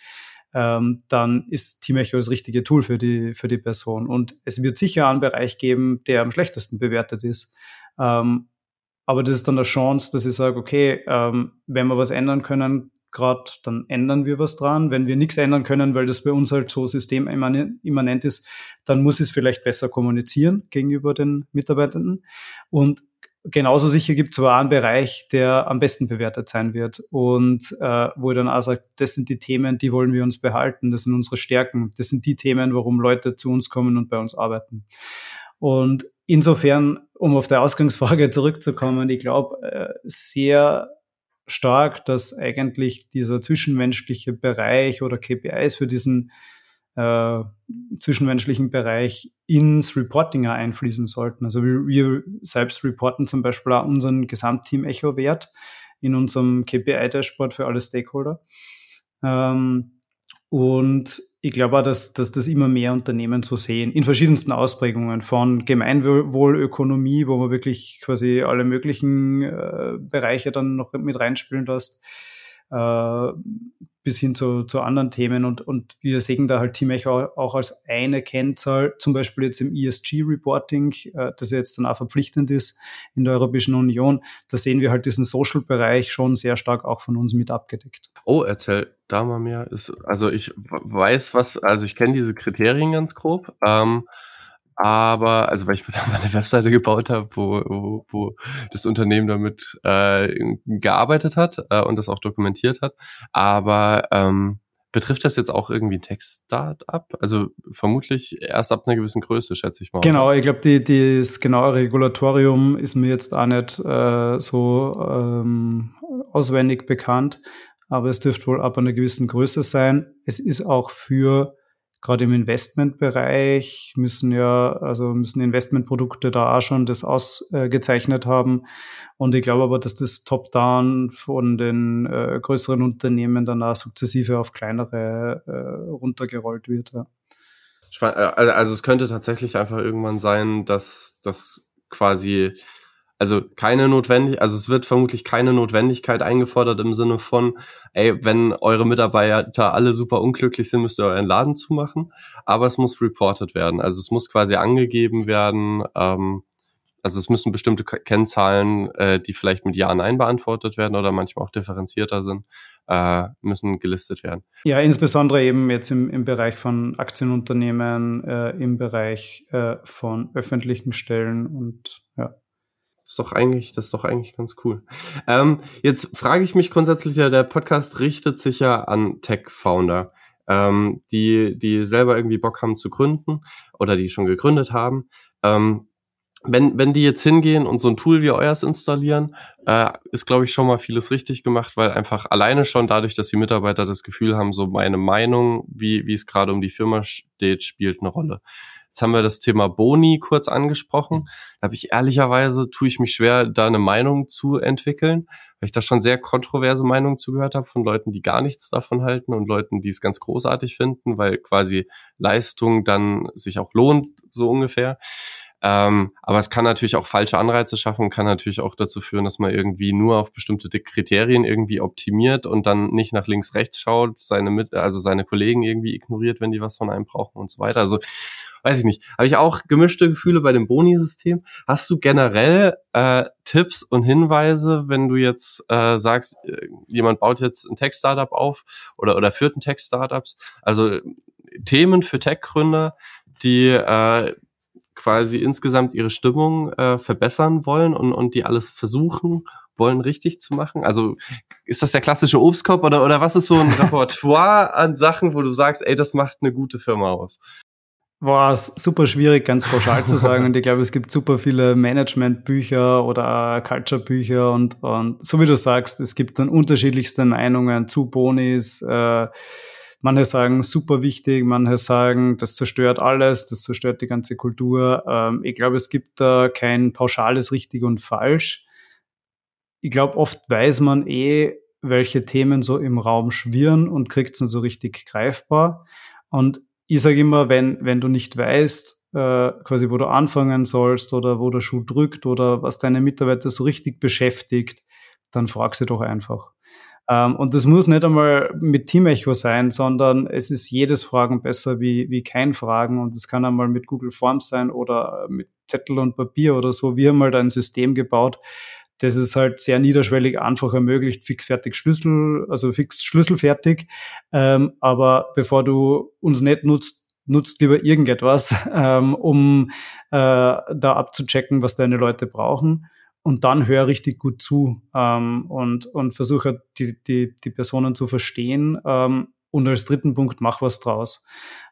Ähm, dann ist Team Echo das richtige Tool für die, für die Person. Und es wird sicher einen Bereich geben, der am schlechtesten bewertet ist. Ähm, aber das ist dann eine Chance, dass ich sage, okay, ähm, wenn wir was ändern können, gerade, dann ändern wir was dran. Wenn wir nichts ändern können, weil das bei uns halt so systemimmanent ist, dann muss es vielleicht besser kommunizieren gegenüber den Mitarbeitenden. Und genauso sicher gibt es aber einen Bereich, der am besten bewertet sein wird und äh, wo ich dann auch sage, das sind die Themen, die wollen wir uns behalten, das sind unsere Stärken, das sind die Themen, warum Leute zu uns kommen und bei uns arbeiten. Und insofern, um auf der Ausgangsfrage zurückzukommen, ich glaube, äh, sehr stark, dass eigentlich dieser zwischenmenschliche Bereich oder KPIs für diesen äh, zwischenmenschlichen Bereich ins Reporting einfließen sollten. Also wir, wir selbst reporten zum Beispiel auch unseren Gesamtteam Echo-Wert in unserem KPI-Dashboard für alle Stakeholder. Ähm, und ich glaube auch, dass, dass das immer mehr Unternehmen so sehen, in verschiedensten Ausprägungen, von Gemeinwohlökonomie, wo man wirklich quasi alle möglichen äh, Bereiche dann noch mit reinspielen lässt, äh, bis hin zu, zu anderen Themen. Und, und wir sehen da halt Teamech auch, auch als eine Kennzahl, zum Beispiel jetzt im ESG-Reporting, äh, das jetzt dann auch verpflichtend ist in der Europäischen Union. Da sehen wir halt diesen Social-Bereich schon sehr stark auch von uns mit abgedeckt. Oh, erzähl da mal mehr. Ist, also ich weiß was, also ich kenne diese Kriterien ganz grob. Ähm, aber, also weil ich mir da mal eine Webseite gebaut habe, wo, wo, wo das Unternehmen damit äh, gearbeitet hat äh, und das auch dokumentiert hat. Aber ähm, betrifft das jetzt auch irgendwie ein Tech-Startup? Also vermutlich erst ab einer gewissen Größe, schätze ich mal. Genau, ich glaube, die, das genaue Regulatorium ist mir jetzt auch nicht äh, so ähm, auswendig bekannt, aber es dürfte wohl ab einer gewissen Größe sein. Es ist auch für gerade im Investmentbereich müssen ja, also müssen Investmentprodukte da auch schon das ausgezeichnet haben. Und ich glaube aber, dass das Top-Down von den äh, größeren Unternehmen dann auch sukzessive auf kleinere äh, runtergerollt wird. Ja. Äh, also es könnte tatsächlich einfach irgendwann sein, dass das quasi also keine notwendig, also es wird vermutlich keine Notwendigkeit eingefordert im Sinne von, ey, wenn eure Mitarbeiter alle super unglücklich sind, müsst ihr euren Laden zumachen. Aber es muss reported werden. Also es muss quasi angegeben werden. Ähm, also es müssen bestimmte Kennzahlen, äh, die vielleicht mit Ja, Nein beantwortet werden oder manchmal auch differenzierter sind, äh, müssen gelistet werden. Ja, insbesondere eben jetzt im, im Bereich von Aktienunternehmen, äh, im Bereich äh, von öffentlichen Stellen und ja. Ist doch eigentlich, das ist doch eigentlich ganz cool. Ähm, jetzt frage ich mich grundsätzlich ja, der Podcast richtet sich ja an Tech-Founder, ähm, die, die selber irgendwie Bock haben zu gründen oder die schon gegründet haben. Ähm, wenn, wenn die jetzt hingehen und so ein Tool wie euers installieren, äh, ist, glaube ich, schon mal vieles richtig gemacht, weil einfach alleine schon dadurch, dass die Mitarbeiter das Gefühl haben, so meine Meinung, wie, wie es gerade um die Firma steht, spielt eine Rolle. Jetzt haben wir das Thema Boni kurz angesprochen. Da habe ich ehrlicherweise, tue ich mich schwer, da eine Meinung zu entwickeln, weil ich da schon sehr kontroverse Meinungen zugehört habe von Leuten, die gar nichts davon halten und Leuten, die es ganz großartig finden, weil quasi Leistung dann sich auch lohnt, so ungefähr. Ähm, aber es kann natürlich auch falsche Anreize schaffen, kann natürlich auch dazu führen, dass man irgendwie nur auf bestimmte Kriterien irgendwie optimiert und dann nicht nach links, rechts schaut, seine mit, also seine Kollegen irgendwie ignoriert, wenn die was von einem brauchen und so weiter. Also weiß ich nicht. Habe ich auch gemischte Gefühle bei dem Boni-System. Hast du generell äh, Tipps und Hinweise, wenn du jetzt äh, sagst, äh, jemand baut jetzt ein Tech-Startup auf oder, oder führt ein Tech-Startups? Also Themen für Tech-Gründer, die äh, quasi insgesamt ihre Stimmung äh, verbessern wollen und, und die alles versuchen wollen richtig zu machen? Also ist das der klassische Obstkorb oder, oder was ist so ein Repertoire an Sachen, wo du sagst, ey, das macht eine gute Firma aus? War es super schwierig, ganz pauschal zu sagen. Und ich glaube, es gibt super viele Management-Bücher oder Culture-Bücher und, und so wie du sagst, es gibt dann unterschiedlichste Meinungen zu Bonis. Äh, manche sagen super wichtig, manche sagen, das zerstört alles, das zerstört die ganze Kultur. Ähm, ich glaube, es gibt da kein pauschales richtig und falsch ich glaube, oft weiß man eh, welche Themen so im Raum schwirren und kriegt es dann so richtig greifbar. Und ich sage immer, wenn, wenn du nicht weißt, äh, quasi wo du anfangen sollst oder wo der Schuh drückt oder was deine Mitarbeiter so richtig beschäftigt, dann frag sie doch einfach. Ähm, und das muss nicht einmal mit Team-Echo sein, sondern es ist jedes Fragen besser wie, wie kein Fragen. Und es kann einmal mit Google Forms sein oder mit Zettel und Papier oder so. Wir haben halt ein System gebaut, das ist halt sehr niederschwellig einfach ermöglicht, fixfertig Schlüssel, also fix schlüsselfertig. Ähm, aber bevor du uns nicht nutzt, nutzt lieber irgendetwas, ähm, um äh, da abzuchecken, was deine Leute brauchen. Und dann hör richtig gut zu ähm, und, und versuche die, die, die Personen zu verstehen. Ähm, und als dritten Punkt, mach was draus.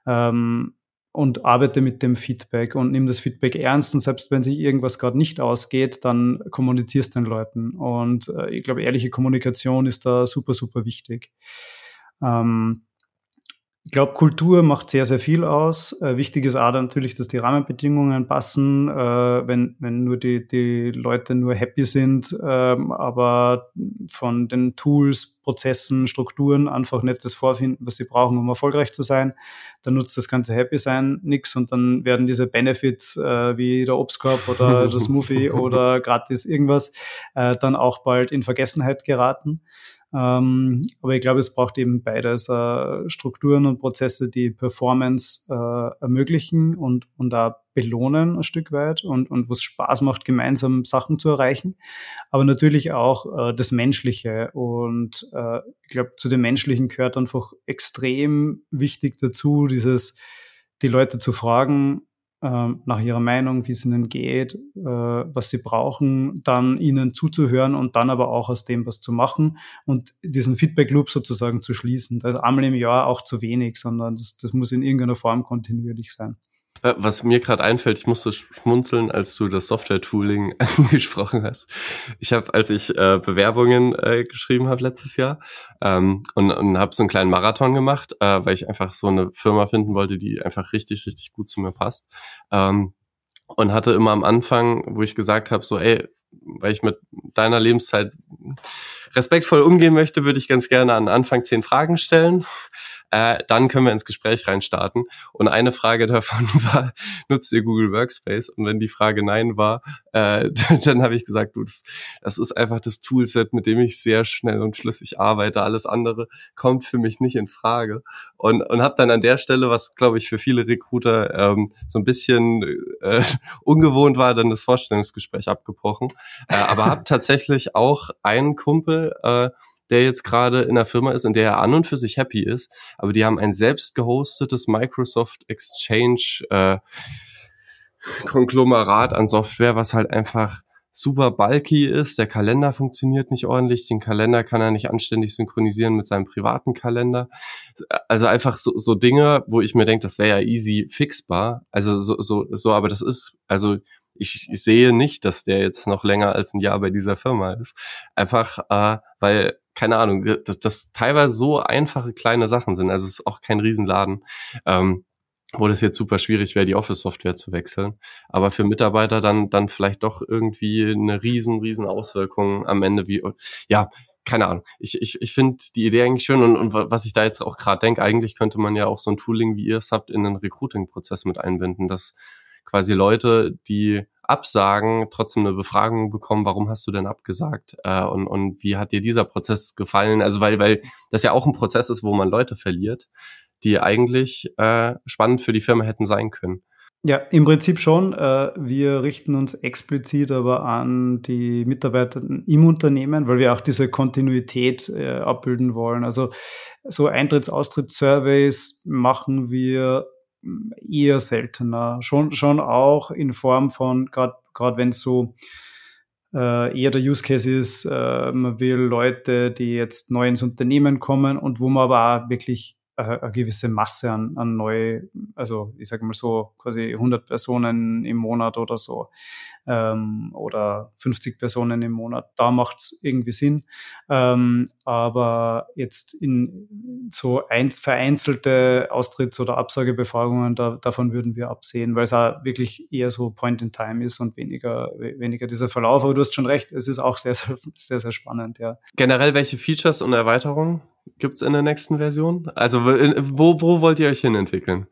Ähm, und arbeite mit dem Feedback und nimm das Feedback ernst und selbst wenn sich irgendwas gerade nicht ausgeht, dann kommunizierst den Leuten. Und äh, ich glaube, ehrliche Kommunikation ist da super, super wichtig. Ähm, ich glaube, Kultur macht sehr, sehr viel aus. Äh, wichtig ist auch natürlich, dass die Rahmenbedingungen passen. Äh, wenn, wenn nur die, die Leute nur happy sind, ähm, aber von den Tools, Prozessen, Strukturen einfach nicht das vorfinden, was sie brauchen, um erfolgreich zu sein, dann nutzt das ganze Happy sein nichts und dann werden diese Benefits äh, wie der Obstkorb oder das Movie oder gratis irgendwas äh, dann auch bald in Vergessenheit geraten. Ähm, aber ich glaube, es braucht eben beides, äh, Strukturen und Prozesse, die Performance äh, ermöglichen und, und da belohnen ein Stück weit und, und was Spaß macht, gemeinsam Sachen zu erreichen. Aber natürlich auch äh, das Menschliche. Und äh, ich glaube, zu dem Menschlichen gehört einfach extrem wichtig dazu, dieses, die Leute zu fragen, nach ihrer Meinung, wie es ihnen geht, äh, was sie brauchen, dann ihnen zuzuhören und dann aber auch aus dem was zu machen und diesen Feedback-Loop sozusagen zu schließen. Da ist einmal im Jahr auch zu wenig, sondern das, das muss in irgendeiner Form kontinuierlich sein. Äh, was mir gerade einfällt, ich musste schmunzeln, als du das Software-Tooling angesprochen hast. Ich habe, als ich äh, Bewerbungen äh, geschrieben habe letztes Jahr ähm, und, und habe so einen kleinen Marathon gemacht, äh, weil ich einfach so eine Firma finden wollte, die einfach richtig, richtig gut zu mir passt. Ähm, und hatte immer am Anfang, wo ich gesagt habe, so, ey, weil ich mit deiner Lebenszeit respektvoll umgehen möchte, würde ich ganz gerne an Anfang zehn Fragen stellen äh, dann können wir ins Gespräch reinstarten. Und eine Frage davon war, nutzt ihr Google Workspace? Und wenn die Frage nein war, äh, dann, dann habe ich gesagt, du, das, das ist einfach das Toolset, mit dem ich sehr schnell und flüssig arbeite. Alles andere kommt für mich nicht in Frage. Und, und habe dann an der Stelle, was glaube ich für viele Recruiter ähm, so ein bisschen äh, ungewohnt war, dann das Vorstellungsgespräch abgebrochen. Äh, aber habe tatsächlich auch einen Kumpel, äh, der jetzt gerade in einer Firma ist, in der er an und für sich happy ist, aber die haben ein selbst gehostetes Microsoft Exchange äh, Konglomerat an Software, was halt einfach super bulky ist. Der Kalender funktioniert nicht ordentlich. Den Kalender kann er nicht anständig synchronisieren mit seinem privaten Kalender. Also einfach so, so Dinge, wo ich mir denke, das wäre ja easy fixbar. Also so, so, so, aber das ist, also ich, ich sehe nicht, dass der jetzt noch länger als ein Jahr bei dieser Firma ist. Einfach, äh, weil keine Ahnung, dass das teilweise so einfache kleine Sachen sind. Also es ist auch kein Riesenladen. Ähm, wo das jetzt super schwierig wäre, die Office-Software zu wechseln. Aber für Mitarbeiter dann, dann vielleicht doch irgendwie eine riesen, riesen Auswirkung am Ende wie, ja, keine Ahnung. Ich, ich, ich finde die Idee eigentlich schön und, und was ich da jetzt auch gerade denke, eigentlich könnte man ja auch so ein Tooling, wie ihr es habt, in den Recruiting-Prozess mit einbinden, dass quasi Leute, die absagen, trotzdem eine Befragung bekommen, warum hast du denn abgesagt äh, und, und wie hat dir dieser Prozess gefallen? Also weil, weil das ja auch ein Prozess ist, wo man Leute verliert, die eigentlich äh, spannend für die Firma hätten sein können. Ja, im Prinzip schon. Äh, wir richten uns explizit aber an die Mitarbeiter im Unternehmen, weil wir auch diese Kontinuität äh, abbilden wollen. Also so Eintritts-Austritts-Surveys machen wir eher seltener. Schon, schon auch in Form von, gerade wenn es so äh, eher der Use Case ist, äh, man will Leute, die jetzt neu ins Unternehmen kommen und wo man aber auch wirklich eine gewisse Masse an, an neu, also ich sage mal so quasi 100 Personen im Monat oder so ähm, oder 50 Personen im Monat. Da macht es irgendwie Sinn. Ähm, aber jetzt in so ein, vereinzelte Austritts- oder Absagebefragungen, da, davon würden wir absehen, weil es auch wirklich eher so Point in Time ist und weniger, weniger dieser Verlauf. Aber du hast schon recht, es ist auch sehr, sehr, sehr, sehr spannend, ja. Generell, welche Features und Erweiterungen gibt es in der nächsten Version? Also wo, wo wollt ihr euch hin entwickeln?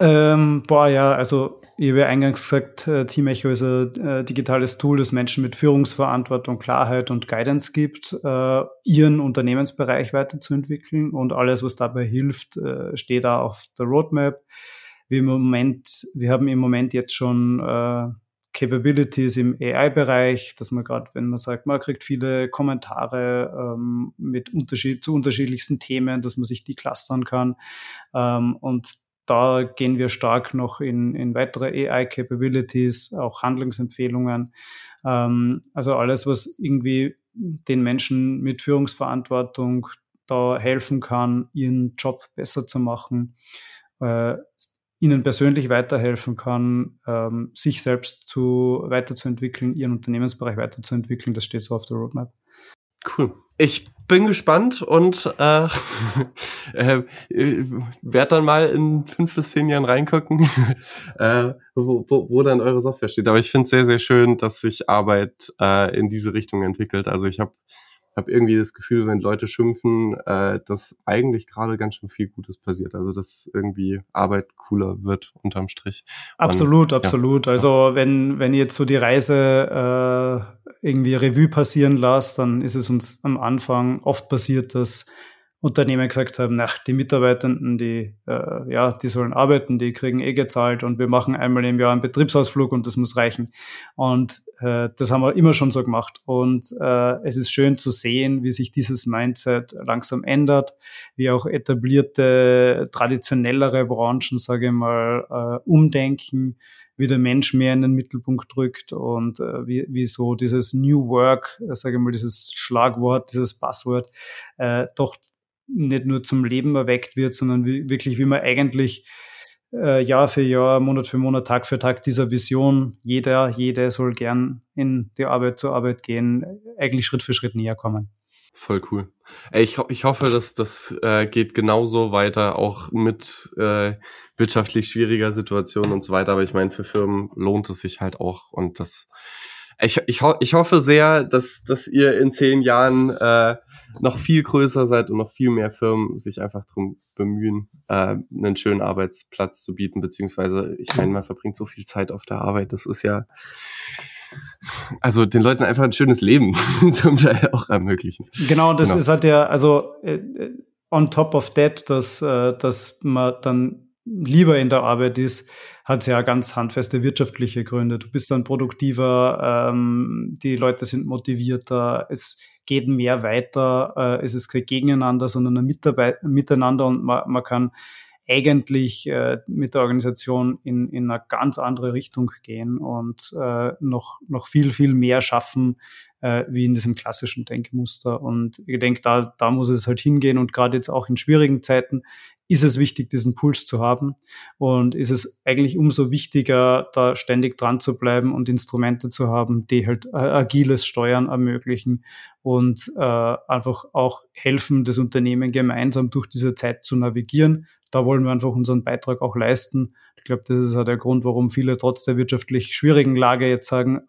Ähm, boah, ja, also ich habe ja eingangs gesagt, äh, Team Echo ist ein äh, digitales Tool, das Menschen mit Führungsverantwortung, Klarheit und Guidance gibt, äh, ihren Unternehmensbereich weiterzuentwickeln und alles, was dabei hilft, steht da auf der Roadmap. Wir, im Moment, wir haben im Moment jetzt schon Capabilities im AI-Bereich, dass man gerade, wenn man sagt, man kriegt viele Kommentare ähm, mit Unterschied, zu unterschiedlichsten Themen, dass man sich die clustern kann. Ähm, und da gehen wir stark noch in, in weitere AI-Capabilities, auch Handlungsempfehlungen. Ähm, also alles, was irgendwie den Menschen mit Führungsverantwortung da helfen kann, ihren Job besser zu machen. Äh, ihnen persönlich weiterhelfen kann, ähm, sich selbst zu, weiterzuentwickeln, ihren Unternehmensbereich weiterzuentwickeln. Das steht so auf der Roadmap. Cool. Ich bin gespannt und äh, äh, werde dann mal in fünf bis zehn Jahren reingucken, äh, wo, wo, wo dann eure Software steht. Aber ich finde es sehr, sehr schön, dass sich Arbeit äh, in diese Richtung entwickelt. Also ich habe habe irgendwie das Gefühl, wenn Leute schimpfen, äh, dass eigentlich gerade ganz schön viel Gutes passiert. Also dass irgendwie Arbeit cooler wird unterm Strich. Absolut, Und, absolut. Ja. Also wenn, wenn ihr jetzt so die Reise äh, irgendwie Revue passieren lasst, dann ist es uns am Anfang oft passiert, dass Unternehmen gesagt haben, nach die Mitarbeitenden, die, äh, ja, die sollen arbeiten, die kriegen eh gezahlt und wir machen einmal im Jahr einen Betriebsausflug und das muss reichen. Und äh, das haben wir immer schon so gemacht. Und äh, es ist schön zu sehen, wie sich dieses Mindset langsam ändert, wie auch etablierte, traditionellere Branchen, sage ich mal, äh, umdenken, wie der Mensch mehr in den Mittelpunkt drückt und äh, wie, wie so dieses New Work, äh, sage ich mal, dieses Schlagwort, dieses Passwort, äh, doch nicht nur zum Leben erweckt wird, sondern wie, wirklich, wie man eigentlich äh, Jahr für Jahr, Monat für Monat, Tag für Tag dieser Vision, jeder, jede soll gern in die Arbeit zur Arbeit gehen, eigentlich Schritt für Schritt näher kommen. Voll cool. Ey, ich, ich hoffe, dass das äh, geht genauso weiter, auch mit äh, wirtschaftlich schwieriger Situation und so weiter. Aber ich meine, für Firmen lohnt es sich halt auch. Und das, ich, ich, ho ich hoffe sehr, dass, dass ihr in zehn Jahren äh, noch viel größer seid und noch viel mehr Firmen sich einfach darum bemühen, äh, einen schönen Arbeitsplatz zu bieten, beziehungsweise, ich meine, man verbringt so viel Zeit auf der Arbeit, das ist ja, also den Leuten einfach ein schönes Leben zum Teil auch ermöglichen. Genau, das genau. ist halt ja, also äh, on top of that, dass, äh, dass man dann lieber in der Arbeit ist, hat ja ganz handfeste wirtschaftliche Gründe. Du bist dann produktiver, ähm, die Leute sind motivierter, es geht mehr weiter, äh, es ist kein Gegeneinander, sondern ein Mitarbeit Miteinander und man, man kann eigentlich äh, mit der Organisation in, in eine ganz andere Richtung gehen und äh, noch, noch viel, viel mehr schaffen, äh, wie in diesem klassischen Denkmuster. Und ich denke, da, da muss es halt hingehen und gerade jetzt auch in schwierigen Zeiten ist es wichtig, diesen Puls zu haben und ist es eigentlich umso wichtiger, da ständig dran zu bleiben und Instrumente zu haben, die halt äh, agiles Steuern ermöglichen und äh, einfach auch helfen, das Unternehmen gemeinsam durch diese Zeit zu navigieren. Da wollen wir einfach unseren Beitrag auch leisten. Ich glaube, das ist auch der Grund, warum viele trotz der wirtschaftlich schwierigen Lage jetzt sagen,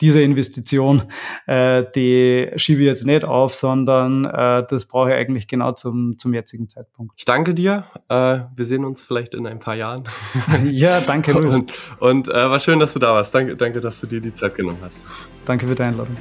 diese Investition, äh, die schiebe ich jetzt nicht auf, sondern äh, das brauche ich eigentlich genau zum, zum jetzigen Zeitpunkt. Ich danke dir. Äh, wir sehen uns vielleicht in ein paar Jahren. ja, danke, Luis. Und, und äh, war schön, dass du da warst. Danke, danke, dass du dir die Zeit genommen hast. Danke für die Einladung.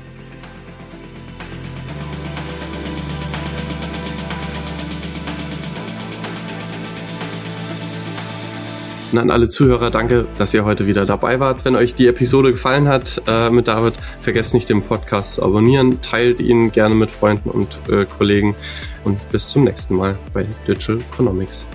Und an alle Zuhörer, danke, dass ihr heute wieder dabei wart. Wenn euch die Episode gefallen hat äh, mit David, vergesst nicht, den Podcast zu abonnieren. Teilt ihn gerne mit Freunden und äh, Kollegen. Und bis zum nächsten Mal bei Digital Economics.